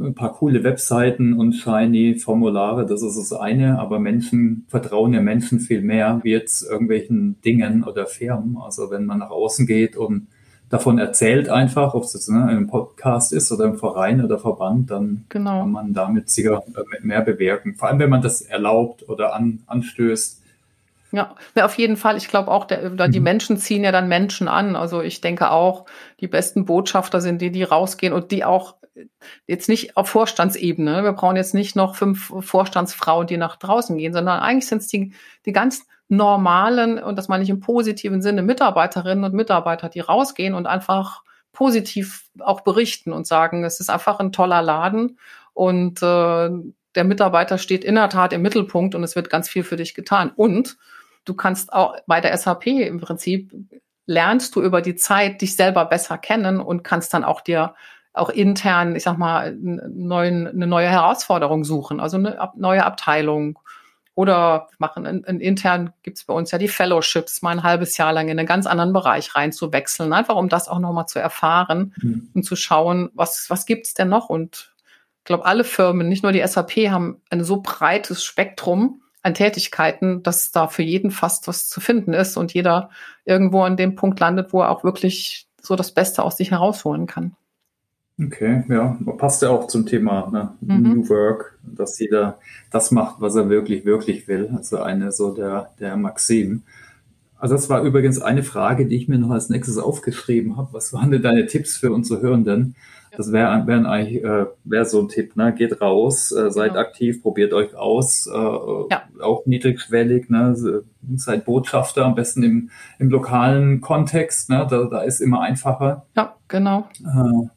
Speaker 1: ein paar coole Webseiten und shiny Formulare, das ist das eine, aber Menschen vertrauen ja Menschen viel mehr wie jetzt irgendwelchen Dingen oder Firmen. Also wenn man nach außen geht und davon erzählt einfach, ob es jetzt ne, ein Podcast ist oder im Verein oder Verband, dann genau. kann man damit sicher mehr bewirken. Vor allem, wenn man das erlaubt oder an, anstößt,
Speaker 2: ja, ja, auf jeden Fall. Ich glaube auch, der, die mhm. Menschen ziehen ja dann Menschen an. Also ich denke auch, die besten Botschafter sind die, die rausgehen und die auch jetzt nicht auf Vorstandsebene. Wir brauchen jetzt nicht noch fünf Vorstandsfrauen, die nach draußen gehen, sondern eigentlich sind es die, die ganz normalen, und das meine ich im positiven Sinne, Mitarbeiterinnen und Mitarbeiter, die rausgehen und einfach positiv auch berichten und sagen, es ist einfach ein toller Laden und äh, der Mitarbeiter steht in der Tat im Mittelpunkt und es wird ganz viel für dich getan. Und du kannst auch bei der SAP im Prinzip lernst du über die Zeit dich selber besser kennen und kannst dann auch dir auch intern, ich sag mal, neuen, eine neue Herausforderung suchen, also eine neue Abteilung. Oder machen in, in intern gibt's bei uns ja die Fellowships, mal ein halbes Jahr lang in einen ganz anderen Bereich reinzuwechseln, einfach um das auch nochmal zu erfahren mhm. und zu schauen, was, was gibt's denn noch? Und ich glaube, alle Firmen, nicht nur die SAP, haben ein so breites Spektrum an Tätigkeiten, dass da für jeden fast was zu finden ist und jeder irgendwo an dem Punkt landet, wo er auch wirklich so das Beste aus sich herausholen kann.
Speaker 1: Okay, ja, passt ja auch zum Thema ne? mhm. New Work, dass jeder das macht, was er wirklich, wirklich will. Also eine so der, der Maxim. Also das war übrigens eine Frage, die ich mir noch als nächstes aufgeschrieben habe. Was waren denn deine Tipps für unsere Hörenden? Das wäre wär eigentlich äh, wär so ein Tipp, ne? Geht raus, äh, seid ja. aktiv, probiert euch aus, äh, ja. auch niedrigschwellig, ne? Seid Botschafter, am besten im, im lokalen Kontext, ne? Da, da ist immer einfacher.
Speaker 2: Ja, genau.
Speaker 1: Äh,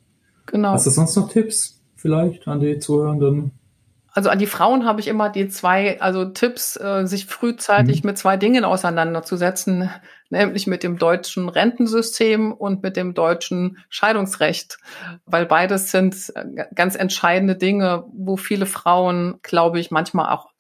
Speaker 1: genau. Hast du sonst noch Tipps vielleicht an die Zuhörenden?
Speaker 2: Also an die Frauen habe ich immer die zwei, also Tipps, äh, sich frühzeitig mhm. mit zwei Dingen auseinanderzusetzen, nämlich mit dem deutschen Rentensystem und mit dem deutschen Scheidungsrecht, weil beides sind äh, ganz entscheidende Dinge, wo viele Frauen, glaube ich, manchmal auch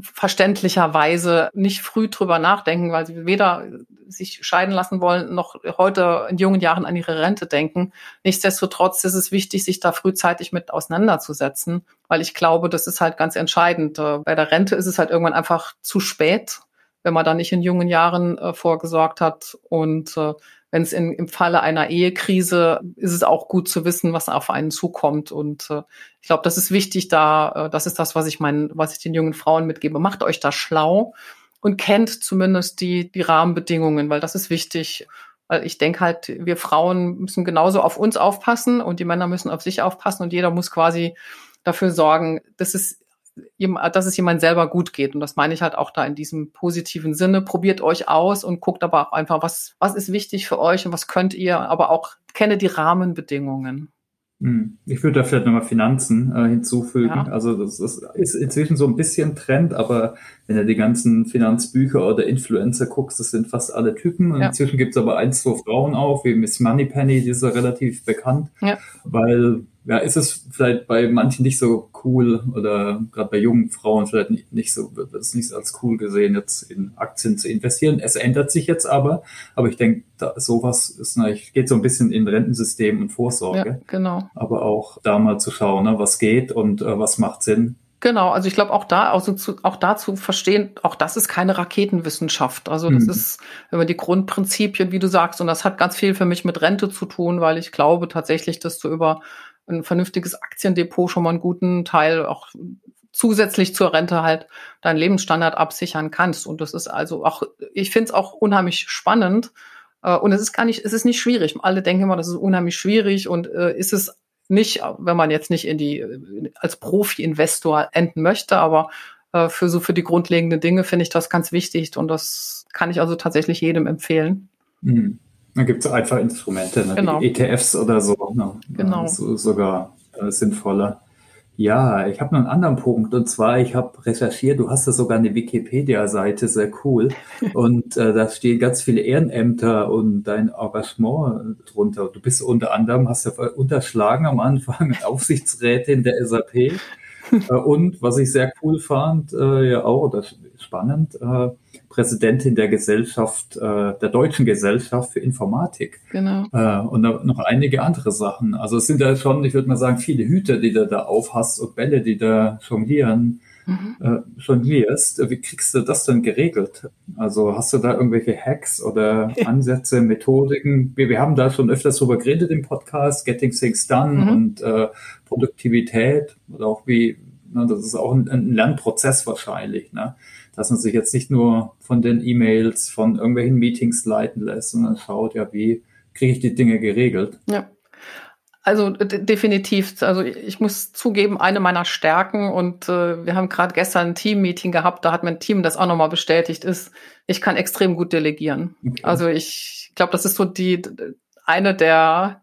Speaker 2: verständlicherweise nicht früh drüber nachdenken, weil sie weder sich scheiden lassen wollen, noch heute in jungen Jahren an ihre Rente denken. Nichtsdestotrotz ist es wichtig, sich da frühzeitig mit auseinanderzusetzen, weil ich glaube, das ist halt ganz entscheidend. Äh, bei der Rente ist es halt irgendwann einfach zu spät, wenn man da nicht in jungen Jahren äh, vorgesorgt hat. Und äh, wenn es im Falle einer Ehekrise ist es auch gut zu wissen, was auf einen zukommt. Und äh, ich glaube, das ist wichtig, da, äh, das ist das, was ich meinen, was ich den jungen Frauen mitgebe. Macht euch da schlau und kennt zumindest die, die Rahmenbedingungen, weil das ist wichtig. Weil ich denke halt, wir Frauen müssen genauso auf uns aufpassen und die Männer müssen auf sich aufpassen und jeder muss quasi dafür sorgen, dass es dass es jemand selber gut geht. Und das meine ich halt auch da in diesem positiven Sinne. Probiert euch aus und guckt aber auch einfach, was, was ist wichtig für euch und was könnt ihr, aber auch kenne die Rahmenbedingungen.
Speaker 1: Hm. Ich würde da vielleicht nochmal Finanzen äh, hinzufügen. Ja. Also das, das ist inzwischen so ein bisschen Trend, aber wenn du die ganzen Finanzbücher oder Influencer guckst, das sind fast alle Typen. Ja. Inzwischen gibt es aber ein, zwei Frauen auch, wie Miss Moneypenny, die ist ja relativ bekannt, ja. weil ja, ist es vielleicht bei manchen nicht so cool oder gerade bei jungen Frauen vielleicht nicht, nicht so, wird es nicht als cool gesehen, jetzt in Aktien zu investieren. Es ändert sich jetzt aber, aber ich denke, da, sowas ist, na, ich geht so ein bisschen in Rentensystem und Vorsorge. Ja,
Speaker 2: genau.
Speaker 1: Aber auch da mal zu schauen, ne, was geht und äh, was macht Sinn.
Speaker 2: Genau, also ich glaube auch da, also zu, auch dazu verstehen, auch das ist keine Raketenwissenschaft. Also das mhm. ist man die Grundprinzipien, wie du sagst, und das hat ganz viel für mich mit Rente zu tun, weil ich glaube tatsächlich, dass du über ein vernünftiges Aktiendepot schon mal einen guten Teil auch zusätzlich zur Rente halt deinen Lebensstandard absichern kannst. Und das ist also auch, ich finde es auch unheimlich spannend. Äh, und es ist gar nicht, es ist nicht schwierig. Alle denken immer, das ist unheimlich schwierig und äh, ist es nicht, wenn man jetzt nicht in die als Profi-Investor enden möchte, aber äh, für so für die grundlegenden Dinge finde ich das ganz wichtig und das kann ich also tatsächlich jedem empfehlen.
Speaker 1: Mhm. Da gibt es einfach Instrumente, ne? genau. ETFs oder so. Ne?
Speaker 2: Genau.
Speaker 1: So, sogar äh, sinnvoller. Ja, ich habe noch einen anderen Punkt und zwar, ich habe recherchiert, du hast da sogar eine Wikipedia-Seite, sehr cool. Und äh, da stehen ganz viele Ehrenämter und dein Engagement drunter. Du bist unter anderem, hast ja unterschlagen am Anfang, Aufsichtsrätin der SAP. äh, und was ich sehr cool fand, äh, ja auch, das ist spannend, äh, Präsidentin der Gesellschaft, äh, der Deutschen Gesellschaft für Informatik.
Speaker 2: Genau.
Speaker 1: Äh, und noch einige andere Sachen. Also es sind ja schon, ich würde mal sagen, viele Hüte, die du da aufhast und Bälle, die da jonglieren, mhm. äh, jonglierst. Wie kriegst du das denn geregelt? Also hast du da irgendwelche Hacks oder Ansätze, Methodiken? Wir, wir haben da schon öfters drüber geredet im Podcast, Getting Things Done mhm. und äh, Produktivität oder auch wie, ne, das ist auch ein, ein Lernprozess wahrscheinlich. Ne? Dass man sich jetzt nicht nur von den E-Mails, von irgendwelchen Meetings leiten lässt, sondern schaut, ja, wie kriege ich die Dinge geregelt.
Speaker 2: Ja. Also definitiv. Also ich muss zugeben, eine meiner Stärken und äh, wir haben gerade gestern ein Team-Meeting gehabt, da hat mein Team das auch nochmal bestätigt, ist, ich kann extrem gut delegieren. Okay. Also ich glaube, das ist so die eine der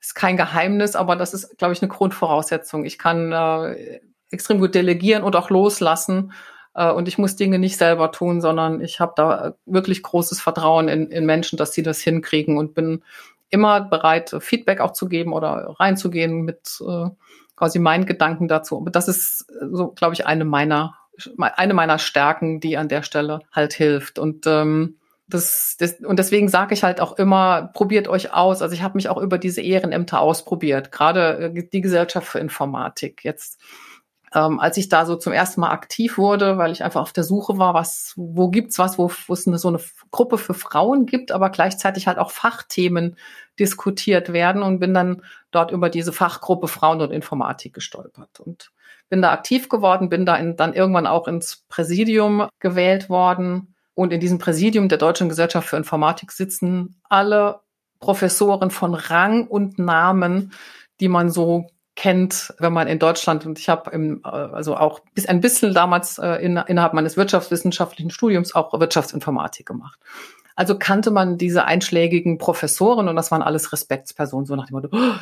Speaker 2: ist kein Geheimnis, aber das ist, glaube ich, eine Grundvoraussetzung. Ich kann äh, extrem gut delegieren und auch loslassen und ich muss Dinge nicht selber tun, sondern ich habe da wirklich großes Vertrauen in, in Menschen, dass sie das hinkriegen und bin immer bereit, Feedback auch zu geben oder reinzugehen mit äh, quasi meinen Gedanken dazu. Das ist so, glaube ich, eine meiner eine meiner Stärken, die an der Stelle halt hilft. Und ähm, das, das, und deswegen sage ich halt auch immer, probiert euch aus. Also ich habe mich auch über diese Ehrenämter ausprobiert, gerade äh, die Gesellschaft für Informatik. Jetzt ähm, als ich da so zum ersten Mal aktiv wurde, weil ich einfach auf der Suche war, was, wo gibt's was, wo, es so eine Gruppe für Frauen gibt, aber gleichzeitig halt auch Fachthemen diskutiert werden und bin dann dort über diese Fachgruppe Frauen und Informatik gestolpert und bin da aktiv geworden, bin da in, dann irgendwann auch ins Präsidium gewählt worden und in diesem Präsidium der Deutschen Gesellschaft für Informatik sitzen alle Professoren von Rang und Namen, die man so kennt, wenn man in Deutschland und ich habe äh, also auch bis ein bisschen damals äh, in, innerhalb meines wirtschaftswissenschaftlichen Studiums auch Wirtschaftsinformatik gemacht. Also kannte man diese einschlägigen Professoren und das waren alles Respektspersonen, so nach dem Motto, oh,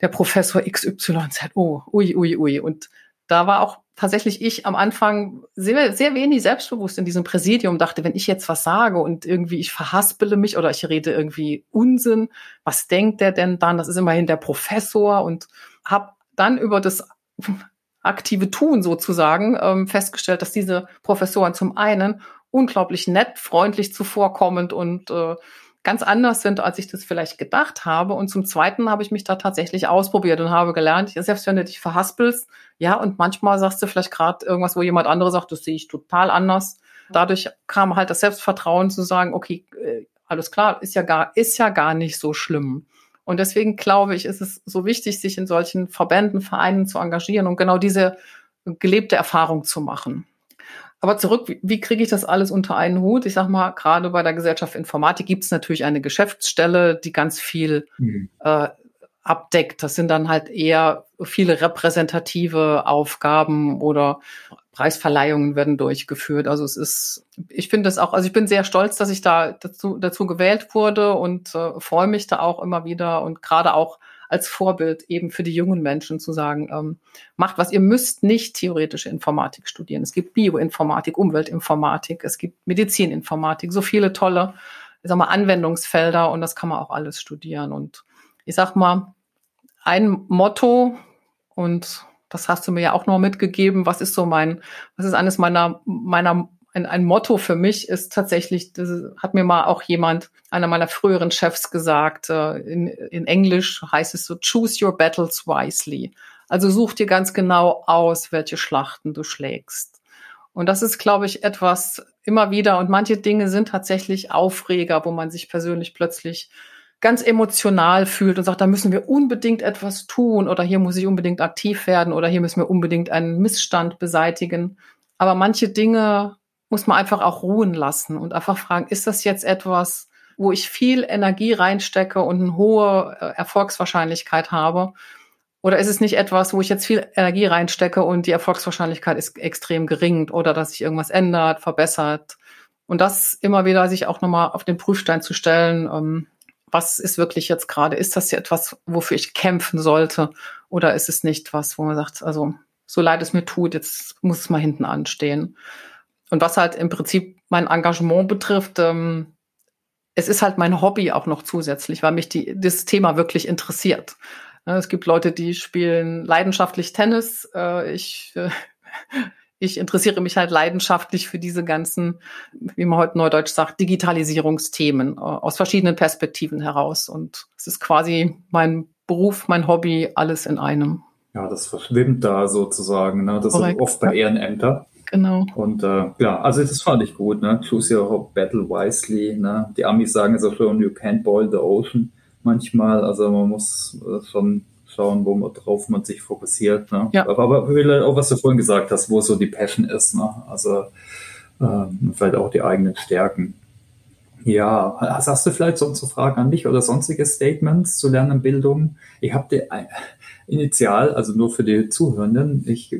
Speaker 2: der Professor XYZ, oh, ui, ui, ui. Und da war auch tatsächlich ich am Anfang sehr, sehr wenig selbstbewusst in diesem Präsidium, dachte, wenn ich jetzt was sage und irgendwie ich verhaspele mich oder ich rede irgendwie Unsinn, was denkt der denn dann? Das ist immerhin der Professor und habe dann über das aktive Tun sozusagen ähm, festgestellt, dass diese Professoren zum einen unglaublich nett, freundlich zuvorkommend und äh, ganz anders sind, als ich das vielleicht gedacht habe. Und zum Zweiten habe ich mich da tatsächlich ausprobiert und habe gelernt, selbst wenn du dich verhaspelst, ja, und manchmal sagst du vielleicht gerade irgendwas, wo jemand andere sagt, das sehe ich total anders. Dadurch kam halt das Selbstvertrauen zu sagen, okay, äh, alles klar, ist ja gar, ist ja gar nicht so schlimm. Und deswegen glaube ich, ist es so wichtig, sich in solchen Verbänden, Vereinen zu engagieren und genau diese gelebte Erfahrung zu machen. Aber zurück, wie, wie kriege ich das alles unter einen Hut? Ich sag mal, gerade bei der Gesellschaft Informatik gibt es natürlich eine Geschäftsstelle, die ganz viel mhm. äh, abdeckt. Das sind dann halt eher viele repräsentative Aufgaben oder Preisverleihungen werden durchgeführt. Also es ist, ich finde es auch, also ich bin sehr stolz, dass ich da dazu, dazu gewählt wurde und äh, freue mich da auch immer wieder und gerade auch als Vorbild eben für die jungen Menschen zu sagen, ähm, macht was, ihr müsst nicht theoretische Informatik studieren. Es gibt Bioinformatik, Umweltinformatik, es gibt Medizininformatik, so viele tolle, ich sag mal, Anwendungsfelder und das kann man auch alles studieren. Und ich sag mal, ein Motto und das hast du mir ja auch noch mitgegeben. Was ist so mein, was ist eines meiner, meiner ein, ein Motto für mich ist tatsächlich, das hat mir mal auch jemand, einer meiner früheren Chefs gesagt, äh, in, in Englisch heißt es so, choose your battles wisely. Also such dir ganz genau aus, welche Schlachten du schlägst. Und das ist, glaube ich, etwas immer wieder. Und manche Dinge sind tatsächlich Aufreger, wo man sich persönlich plötzlich ganz emotional fühlt und sagt, da müssen wir unbedingt etwas tun oder hier muss ich unbedingt aktiv werden oder hier müssen wir unbedingt einen Missstand beseitigen. Aber manche Dinge muss man einfach auch ruhen lassen und einfach fragen, ist das jetzt etwas, wo ich viel Energie reinstecke und eine hohe äh, Erfolgswahrscheinlichkeit habe? Oder ist es nicht etwas, wo ich jetzt viel Energie reinstecke und die Erfolgswahrscheinlichkeit ist extrem gering oder dass sich irgendwas ändert, verbessert? Und das immer wieder sich auch nochmal auf den Prüfstein zu stellen, ähm, was ist wirklich jetzt gerade? Ist das etwas, wofür ich kämpfen sollte? Oder ist es nicht was, wo man sagt, also so leid es mir tut, jetzt muss es mal hinten anstehen. Und was halt im Prinzip mein Engagement betrifft, ähm, es ist halt mein Hobby auch noch zusätzlich, weil mich die, das Thema wirklich interessiert. Es gibt Leute, die spielen leidenschaftlich Tennis. Äh, ich, äh, ich interessiere mich halt leidenschaftlich für diese ganzen, wie man heute neudeutsch sagt, Digitalisierungsthemen äh, aus verschiedenen Perspektiven heraus. Und es ist quasi mein Beruf, mein Hobby, alles in einem.
Speaker 1: Ja, das verschwimmt da sozusagen. Ne? Das Korrekt, ist oft bei Ehrenämter.
Speaker 2: Genau.
Speaker 1: Und äh, ja, also das fand ich gut, ne? Choose your battle wisely. Ne? Die Amis sagen es auch schon, you can't boil the ocean manchmal. Also man muss äh, schon schauen, wo man drauf man sich fokussiert. Ne? Ja. Aber, aber auch was du vorhin gesagt hast, wo so die Passion ist. Ne? Also äh, vielleicht auch die eigenen Stärken. Ja, hast du vielleicht sonst so Fragen an dich oder sonstige Statements zu Lernbildung? Ich habe dir initial, also nur für die Zuhörenden, ich,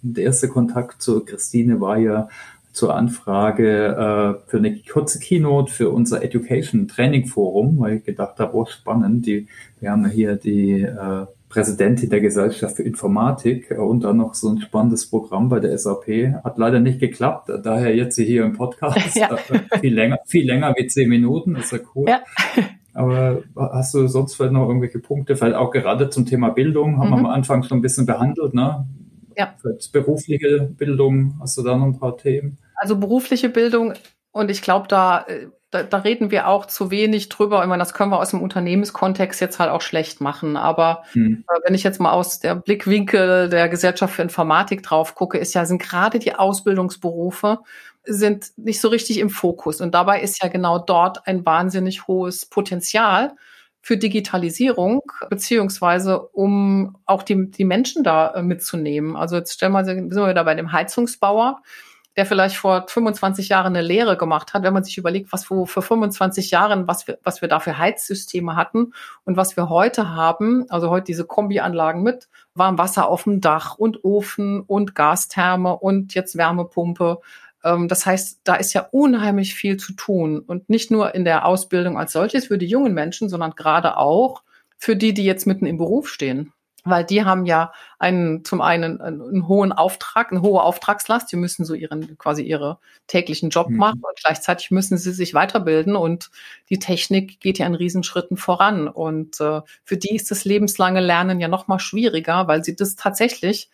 Speaker 1: der erste Kontakt zu Christine war ja zur Anfrage äh, für eine kurze Keynote für unser Education Training Forum, weil ich gedacht habe, oh spannend, die, wir haben hier die äh, Präsidentin der Gesellschaft für Informatik und dann noch so ein spannendes Programm bei der SAP. Hat leider nicht geklappt, daher jetzt hier im Podcast. Ja. Äh, viel länger, viel länger wie zehn Minuten, ist ja cool. Ja. Aber hast du sonst vielleicht noch irgendwelche Punkte, vielleicht auch gerade zum Thema Bildung, haben mhm. wir am Anfang schon ein bisschen behandelt, ne? Ja. Vielleicht berufliche Bildung, hast du da noch ein paar Themen?
Speaker 2: Also berufliche Bildung und ich glaube, da äh, da, da reden wir auch zu wenig drüber. Ich meine, das können wir aus dem Unternehmenskontext jetzt halt auch schlecht machen. Aber hm. äh, wenn ich jetzt mal aus der Blickwinkel der Gesellschaft für Informatik drauf gucke, ist ja, sind gerade die Ausbildungsberufe sind nicht so richtig im Fokus. Und dabei ist ja genau dort ein wahnsinnig hohes Potenzial für Digitalisierung, beziehungsweise um auch die, die Menschen da äh, mitzunehmen. Also jetzt stellen wir, sind wir wieder bei dem Heizungsbauer der vielleicht vor 25 Jahren eine Lehre gemacht hat, wenn man sich überlegt, was vor 25 Jahren, was wir, was wir da für Heizsysteme hatten und was wir heute haben, also heute diese Kombianlagen mit Warmwasser auf dem Dach und Ofen und Gastherme und jetzt Wärmepumpe. Ähm, das heißt, da ist ja unheimlich viel zu tun und nicht nur in der Ausbildung als solches für die jungen Menschen, sondern gerade auch für die, die jetzt mitten im Beruf stehen. Weil die haben ja einen zum einen einen, einen, hohen Auftrag, eine hohe Auftragslast. Die müssen so ihren quasi ihre täglichen Job mhm. machen und gleichzeitig müssen sie sich weiterbilden und die Technik geht ja in Riesenschritten voran und äh, für die ist das lebenslange Lernen ja noch mal schwieriger, weil sie das tatsächlich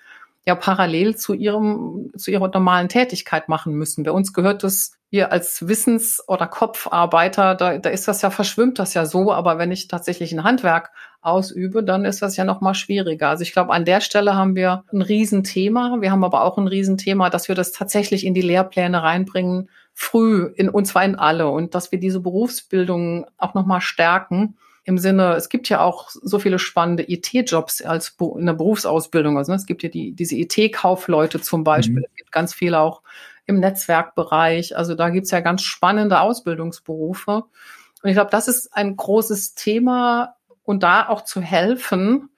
Speaker 2: ja parallel zu ihrem zu ihrer normalen Tätigkeit machen müssen. Bei uns gehört das hier als Wissens- oder Kopfarbeiter, da, da ist das ja verschwimmt das ja so, aber wenn ich tatsächlich ein Handwerk ausübe, dann ist das ja noch mal schwieriger. Also ich glaube, an der Stelle haben wir ein Riesenthema. Wir haben aber auch ein Riesenthema, dass wir das tatsächlich in die Lehrpläne reinbringen, früh, in, und zwar in alle, und dass wir diese Berufsbildung auch noch mal stärken. Im Sinne, es gibt ja auch so viele spannende IT-Jobs als in der Berufsausbildung. Also ne, es gibt ja die, diese IT-Kaufleute zum Beispiel. Mhm. Es gibt ganz viele auch im Netzwerkbereich. Also da gibt's ja ganz spannende Ausbildungsberufe. Und ich glaube, das ist ein großes Thema, und da auch zu helfen,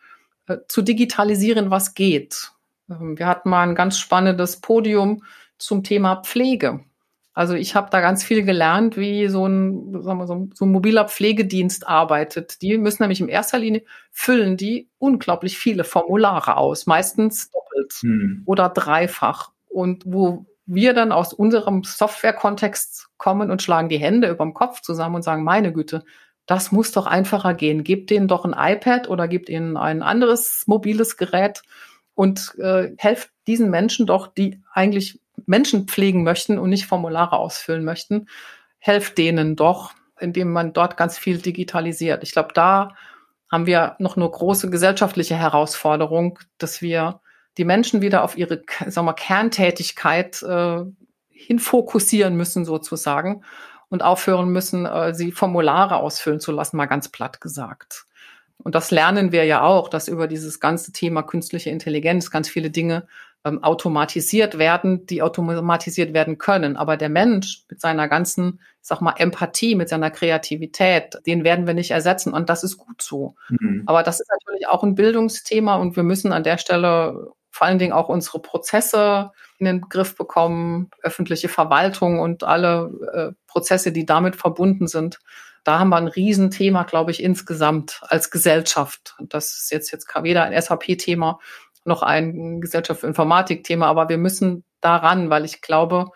Speaker 2: äh, zu digitalisieren, was geht. Ähm, wir hatten mal ein ganz spannendes Podium zum Thema Pflege. Also ich habe da ganz viel gelernt, wie so ein, sagen wir, so, so ein mobiler Pflegedienst arbeitet. Die müssen nämlich in erster Linie füllen die unglaublich viele Formulare aus, meistens doppelt hm. oder dreifach. Und wo wir dann aus unserem Software-Kontext kommen und schlagen die Hände über dem Kopf zusammen und sagen, meine Güte, das muss doch einfacher gehen. Gebt denen doch ein iPad oder gebt ihnen ein anderes mobiles Gerät und äh, helft diesen Menschen doch, die eigentlich Menschen pflegen möchten und nicht Formulare ausfüllen möchten, helft denen doch, indem man dort ganz viel digitalisiert. Ich glaube, da haben wir noch eine große gesellschaftliche Herausforderung, dass wir die Menschen wieder auf ihre sagen wir, Kerntätigkeit äh, hinfokussieren müssen sozusagen und aufhören müssen, äh, sie Formulare ausfüllen zu lassen, mal ganz platt gesagt. Und das lernen wir ja auch, dass über dieses ganze Thema künstliche Intelligenz ganz viele Dinge ähm, automatisiert werden, die automatisiert werden können. Aber der Mensch mit seiner ganzen, ich sag mal, Empathie, mit seiner Kreativität, den werden wir nicht ersetzen. Und das ist gut so. Mhm. Aber das ist natürlich auch ein Bildungsthema und wir müssen an der Stelle vor allen Dingen auch unsere Prozesse in den Griff bekommen, öffentliche Verwaltung und alle äh, Prozesse, die damit verbunden sind. Da haben wir ein Riesenthema, glaube ich, insgesamt als Gesellschaft. Das ist jetzt, jetzt weder ein SAP-Thema noch ein Gesellschaft für Informatik-Thema, aber wir müssen daran, weil ich glaube,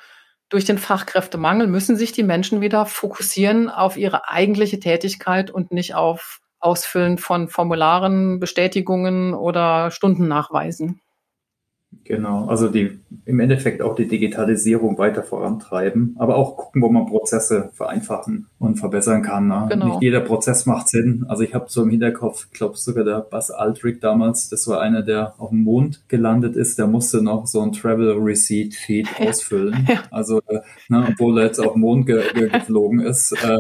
Speaker 2: durch den Fachkräftemangel müssen sich die Menschen wieder fokussieren auf ihre eigentliche Tätigkeit und nicht auf Ausfüllen von Formularen, Bestätigungen oder Stundennachweisen.
Speaker 1: Genau, also die im Endeffekt auch die Digitalisierung weiter vorantreiben, aber auch gucken, wo man Prozesse vereinfachen und verbessern kann. Ne? Genau. Nicht jeder Prozess macht Sinn. Also ich habe so im Hinterkopf, glaube sogar der Buzz Aldrich damals, das war einer, der auf dem Mond gelandet ist, der musste noch so ein Travel Receipt Feed ausfüllen. Ja. Also, ne, obwohl er jetzt auf dem Mond ge ge geflogen ist. Äh,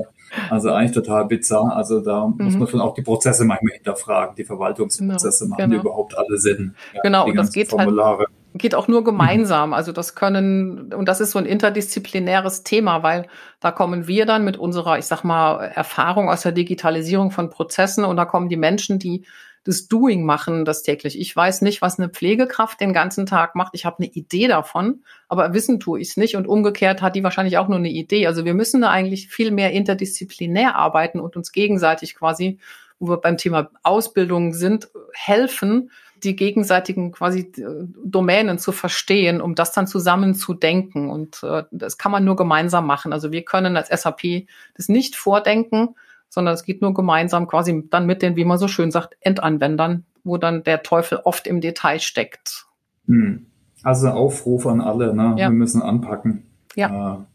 Speaker 1: also eigentlich total bizarr. Also da mhm. muss man schon auch die Prozesse manchmal hinterfragen, die Verwaltungsprozesse genau, machen genau. die überhaupt alle Sinn.
Speaker 2: Ja, genau, und das geht halt Formulare. halt geht auch nur gemeinsam. Also das können, und das ist so ein interdisziplinäres Thema, weil da kommen wir dann mit unserer, ich sag mal, Erfahrung aus der Digitalisierung von Prozessen und da kommen die Menschen, die das Doing machen, das täglich. Ich weiß nicht, was eine Pflegekraft den ganzen Tag macht. Ich habe eine Idee davon, aber wissen tue ich es nicht. Und umgekehrt hat die wahrscheinlich auch nur eine Idee. Also wir müssen da eigentlich viel mehr interdisziplinär arbeiten und uns gegenseitig quasi, wo wir beim Thema Ausbildung sind, helfen, die gegenseitigen quasi äh, Domänen zu verstehen, um das dann zusammen zu denken. Und äh, das kann man nur gemeinsam machen. Also wir können als SAP das nicht vordenken, sondern es geht nur gemeinsam quasi dann mit den, wie man so schön sagt, Endanwendern, wo dann der Teufel oft im Detail steckt.
Speaker 1: Hm. Also Aufruf an alle, ne? Ja. wir müssen anpacken.
Speaker 2: Ja.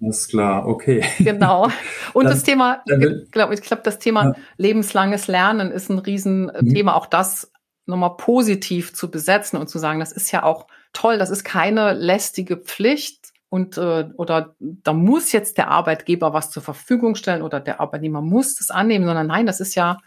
Speaker 1: Äh, ist klar, okay.
Speaker 2: Genau. Und dann, das Thema, ich glaube, ich glaub, das Thema ja. lebenslanges Lernen ist ein Riesenthema. Mhm. Auch das nochmal positiv zu besetzen und zu sagen, das ist ja auch toll, das ist keine lästige Pflicht, und äh, oder da muss jetzt der Arbeitgeber was zur Verfügung stellen oder der Arbeitnehmer muss das annehmen, sondern nein, das ist ja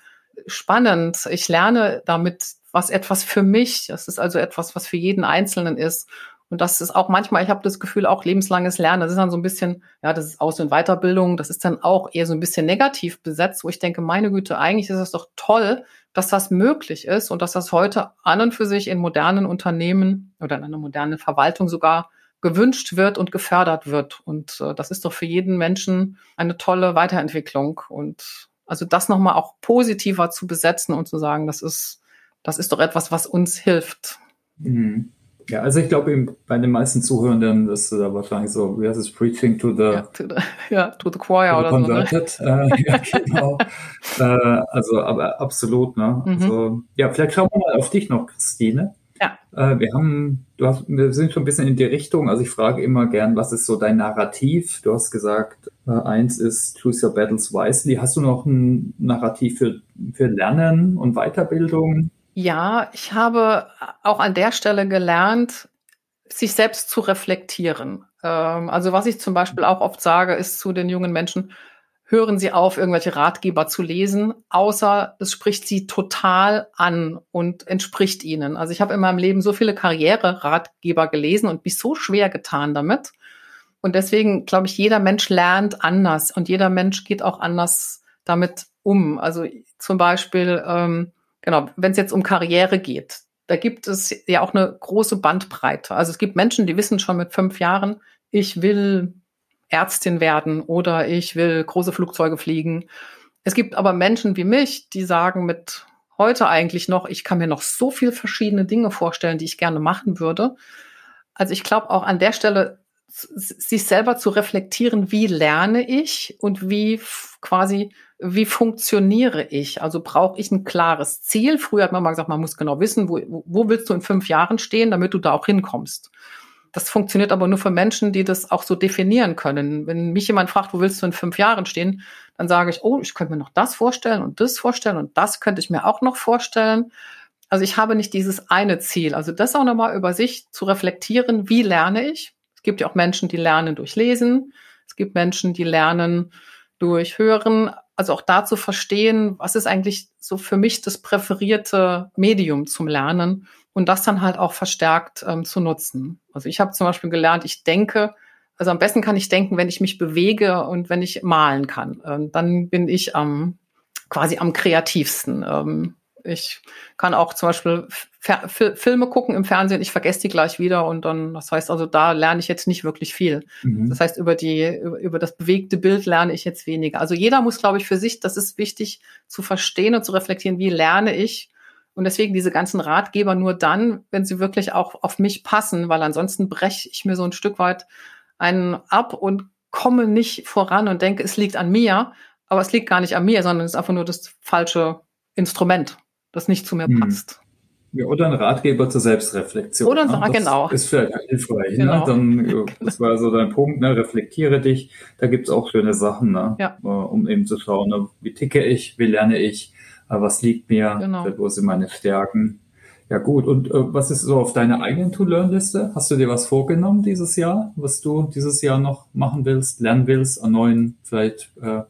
Speaker 2: spannend. Ich lerne damit was etwas für mich. Das ist also etwas, was für jeden Einzelnen ist. Und das ist auch manchmal, ich habe das Gefühl, auch lebenslanges Lernen. Das ist dann so ein bisschen, ja, das ist Aus- und Weiterbildung. Das ist dann auch eher so ein bisschen negativ besetzt, wo ich denke, meine Güte, eigentlich ist es doch toll, dass das möglich ist und dass das heute an und für sich in modernen Unternehmen oder in einer modernen Verwaltung sogar gewünscht wird und gefördert wird. Und äh, das ist doch für jeden Menschen eine tolle Weiterentwicklung. Und also das nochmal auch positiver zu besetzen und zu sagen, das ist das ist doch etwas, was uns hilft.
Speaker 1: Mhm. Ja, also ich glaube, bei den meisten Zuhörenden ist da wahrscheinlich so, wie heißt es, Preaching to the,
Speaker 2: ja, to the, ja, to the choir oder
Speaker 1: converted. so. Ne? Äh, ja, genau. äh, also, aber absolut, ne? Mhm. Also, ja, vielleicht schauen wir mal auf dich noch, Christine.
Speaker 2: Ja.
Speaker 1: Äh, wir haben, du hast, wir sind schon ein bisschen in die Richtung. Also ich frage immer gern, was ist so dein Narrativ? Du hast gesagt, äh, eins ist Choose Your Battles Wisely. Hast du noch ein Narrativ für, für Lernen und Weiterbildung?
Speaker 2: Ja, ich habe auch an der Stelle gelernt, sich selbst zu reflektieren. Ähm, also was ich zum Beispiel auch oft sage, ist zu den jungen Menschen, hören Sie auf, irgendwelche Ratgeber zu lesen, außer es spricht Sie total an und entspricht Ihnen. Also ich habe in meinem Leben so viele Karriere-Ratgeber gelesen und mich so schwer getan damit. Und deswegen glaube ich, jeder Mensch lernt anders und jeder Mensch geht auch anders damit um. Also zum Beispiel, ähm, genau, wenn es jetzt um Karriere geht, da gibt es ja auch eine große Bandbreite. Also es gibt Menschen, die wissen schon mit fünf Jahren, ich will Ärztin werden oder ich will große Flugzeuge fliegen. Es gibt aber Menschen wie mich, die sagen mit heute eigentlich noch, ich kann mir noch so viel verschiedene Dinge vorstellen, die ich gerne machen würde. Also ich glaube auch an der Stelle, sich selber zu reflektieren, wie lerne ich und wie quasi, wie funktioniere ich? Also brauche ich ein klares Ziel? Früher hat man mal gesagt, man muss genau wissen, wo, wo willst du in fünf Jahren stehen, damit du da auch hinkommst. Das funktioniert aber nur für Menschen, die das auch so definieren können. Wenn mich jemand fragt, wo willst du in fünf Jahren stehen, dann sage ich, oh, ich könnte mir noch das vorstellen und das vorstellen und das könnte ich mir auch noch vorstellen. Also ich habe nicht dieses eine Ziel. Also das auch nochmal über sich zu reflektieren, wie lerne ich? Es gibt ja auch Menschen, die lernen durch Lesen. Es gibt Menschen, die lernen durch Hören. Also auch da zu verstehen, was ist eigentlich so für mich das präferierte Medium zum Lernen und das dann halt auch verstärkt ähm, zu nutzen. Also ich habe zum Beispiel gelernt, ich denke, also am besten kann ich denken, wenn ich mich bewege und wenn ich malen kann. Ähm, dann bin ich am quasi am kreativsten. Ähm, ich kann auch zum Beispiel Fer Filme gucken im Fernsehen, ich vergesse die gleich wieder und dann, das heißt also, da lerne ich jetzt nicht wirklich viel. Mhm. Das heißt, über die, über, über das bewegte Bild lerne ich jetzt weniger. Also jeder muss, glaube ich, für sich, das ist wichtig zu verstehen und zu reflektieren, wie lerne ich und deswegen diese ganzen Ratgeber nur dann, wenn sie wirklich auch auf mich passen, weil ansonsten breche ich mir so ein Stück weit einen ab und komme nicht voran und denke, es liegt an mir. Aber es liegt gar nicht an mir, sondern es ist einfach nur das falsche Instrument, das nicht zu mir hm. passt.
Speaker 1: Ja, oder ein Ratgeber zur Selbstreflexion.
Speaker 2: Oder ein ne? Rat, genau.
Speaker 1: Ist vielleicht hilfreich. Ne? Genau. Ne? Dann, genau. Das war so dein Punkt, ne? reflektiere dich. Da gibt's auch schöne Sachen, ne?
Speaker 2: ja.
Speaker 1: Äh, um eben zu schauen, ne? wie ticke ich, wie lerne ich, was liegt mir, genau. wo sind meine Stärken. Ja gut, und äh, was ist so auf deiner eigenen To-Learn-Liste? Hast du dir was vorgenommen dieses Jahr, was du dieses Jahr noch machen willst, lernen willst, an neuen vielleicht äh,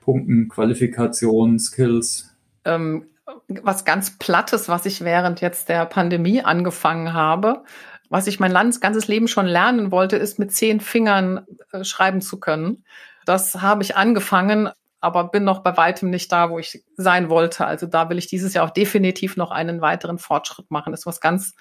Speaker 1: Punkten, Qualifikationen, Skills?
Speaker 2: Ähm, was ganz Plattes, was ich während jetzt der Pandemie angefangen habe, was ich mein ganzes Leben schon lernen wollte, ist mit zehn Fingern äh, schreiben zu können. Das habe ich angefangen, aber bin noch bei weitem nicht da, wo ich sein wollte. Also da will ich dieses Jahr auch definitiv noch einen weiteren Fortschritt machen. Das ist was ganz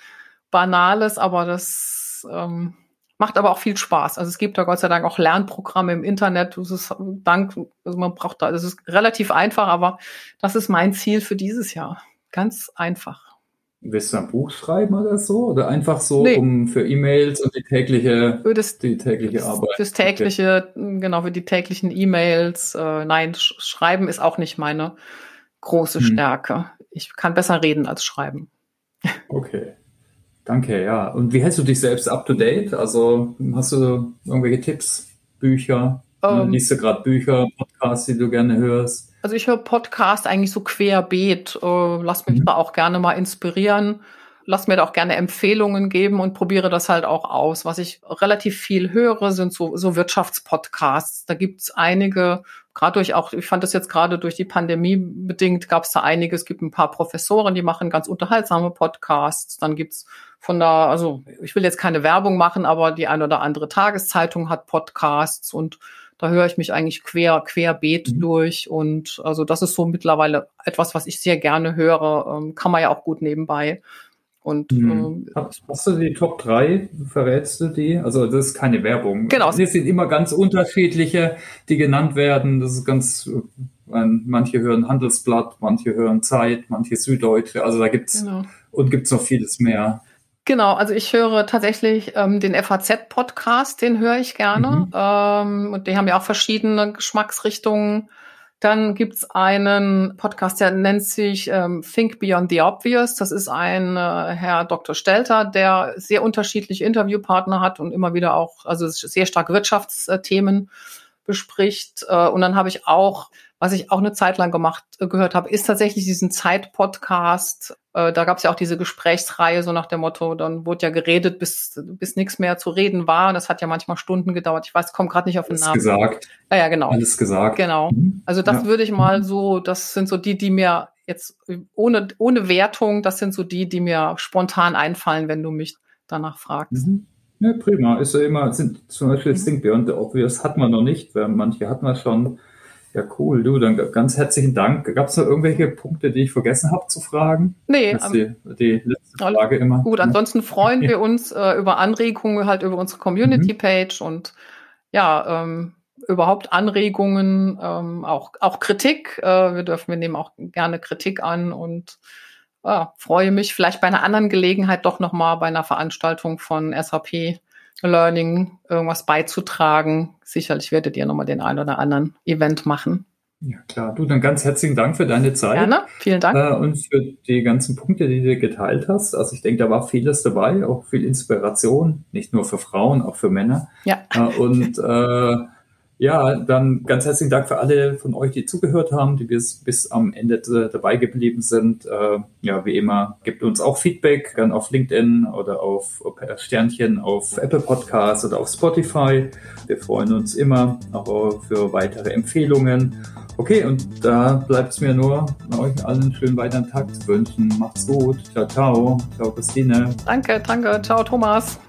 Speaker 2: Banales, aber das ähm, macht aber auch viel Spaß. Also es gibt da Gott sei Dank auch Lernprogramme im Internet. Das ist dank, also man braucht da, das ist relativ einfach, aber das ist mein Ziel für dieses Jahr. Ganz einfach.
Speaker 1: Willst du ein Buch schreiben oder so? Oder einfach so nee. um für E-Mails und die tägliche,
Speaker 2: für das,
Speaker 1: die tägliche Arbeit?
Speaker 2: Fürs tägliche, okay. genau, für die täglichen E-Mails. Äh, nein, sch schreiben ist auch nicht meine große hm. Stärke. Ich kann besser reden als schreiben.
Speaker 1: Okay. Danke, ja. Und wie hältst du dich selbst up to date? Also hast du irgendwelche Tipps, Bücher? Ähm, Liest du gerade Bücher, Podcasts, die du gerne hörst?
Speaker 2: Also ich höre Podcasts eigentlich so querbeet, äh, lass mich mhm. da auch gerne mal inspirieren, lass mir da auch gerne Empfehlungen geben und probiere das halt auch aus. Was ich relativ viel höre, sind so, so Wirtschaftspodcasts. Da gibt's einige, gerade durch auch, ich fand das jetzt gerade durch die Pandemie bedingt, gab's da einige. Es gibt ein paar Professoren, die machen ganz unterhaltsame Podcasts. Dann gibt's von da, also ich will jetzt keine Werbung machen, aber die eine oder andere Tageszeitung hat Podcasts und da höre ich mich eigentlich quer, querbeet mhm. durch. Und also das ist so mittlerweile etwas, was ich sehr gerne höre. Ähm, kann man ja auch gut nebenbei. Und
Speaker 1: mhm. ähm, hast du die Top 3? Verrätst du die? Also das ist keine Werbung.
Speaker 2: Genau.
Speaker 1: Es sind immer ganz unterschiedliche, die genannt werden. Das ist ganz Manche hören Handelsblatt, manche hören Zeit, manche Süddeutsche. Also da gibt's genau. und gibt's noch vieles mehr.
Speaker 2: Genau, also ich höre tatsächlich ähm, den FAZ-Podcast, den höre ich gerne. Mhm. Ähm, und die haben ja auch verschiedene Geschmacksrichtungen. Dann gibt's einen Podcast, der nennt sich ähm, Think Beyond the Obvious. Das ist ein äh, Herr Dr. Stelter, der sehr unterschiedliche Interviewpartner hat und immer wieder auch, also sehr stark Wirtschaftsthemen bespricht. Äh, und dann habe ich auch was ich auch eine Zeit lang gemacht, äh, gehört habe, ist tatsächlich diesen Zeit-Podcast. Äh, da gab es ja auch diese Gesprächsreihe, so nach dem Motto, dann wurde ja geredet, bis, bis nichts mehr zu reden war. Das hat ja manchmal Stunden gedauert. Ich weiß, komme gerade nicht auf den
Speaker 1: Alles
Speaker 2: Namen.
Speaker 1: gesagt.
Speaker 2: Ja, ja, genau.
Speaker 1: Alles gesagt.
Speaker 2: Genau. Mhm. Also das ja. würde ich mal so, das sind so die, die mir jetzt ohne, ohne Wertung, das sind so die, die mir spontan einfallen, wenn du mich danach fragst.
Speaker 1: Mhm. Ja, prima. Ist ja immer, sind zum Beispiel mhm. Think Beyond the Obvious hat man noch nicht, weil manche hat man schon. Ja, cool. Du, dann ganz herzlichen Dank. Gab es noch irgendwelche Punkte, die ich vergessen habe zu fragen?
Speaker 2: Nee.
Speaker 1: Das ist die, die letzte Frage immer.
Speaker 2: Gut, ansonsten freuen wir uns äh, über Anregungen halt über unsere Community-Page mhm. und ja, ähm, überhaupt Anregungen, ähm, auch, auch Kritik. Äh, wir dürfen, wir nehmen auch gerne Kritik an und äh, freue mich vielleicht bei einer anderen Gelegenheit doch nochmal bei einer Veranstaltung von SAP Learning irgendwas beizutragen. Sicherlich werdet ihr nochmal den einen oder anderen Event machen.
Speaker 1: Ja, klar. Du, dann ganz herzlichen Dank für deine Zeit.
Speaker 2: Gerne, vielen Dank.
Speaker 1: Äh, und für die ganzen Punkte, die du geteilt hast. Also ich denke, da war vieles dabei, auch viel Inspiration, nicht nur für Frauen, auch für Männer.
Speaker 2: Ja.
Speaker 1: Äh, und äh, ja, dann ganz herzlichen Dank für alle von euch, die zugehört haben, die bis, bis am Ende dabei geblieben sind. Äh, ja, wie immer, gebt uns auch Feedback, gern auf LinkedIn oder auf Sternchen auf Apple Podcasts oder auf Spotify. Wir freuen uns immer auch für weitere Empfehlungen. Okay, und da bleibt es mir nur, euch allen einen schönen weiteren Tag zu wünschen. Macht's gut. Ciao, ciao. Ciao, Christine.
Speaker 2: Danke, danke. Ciao, Thomas.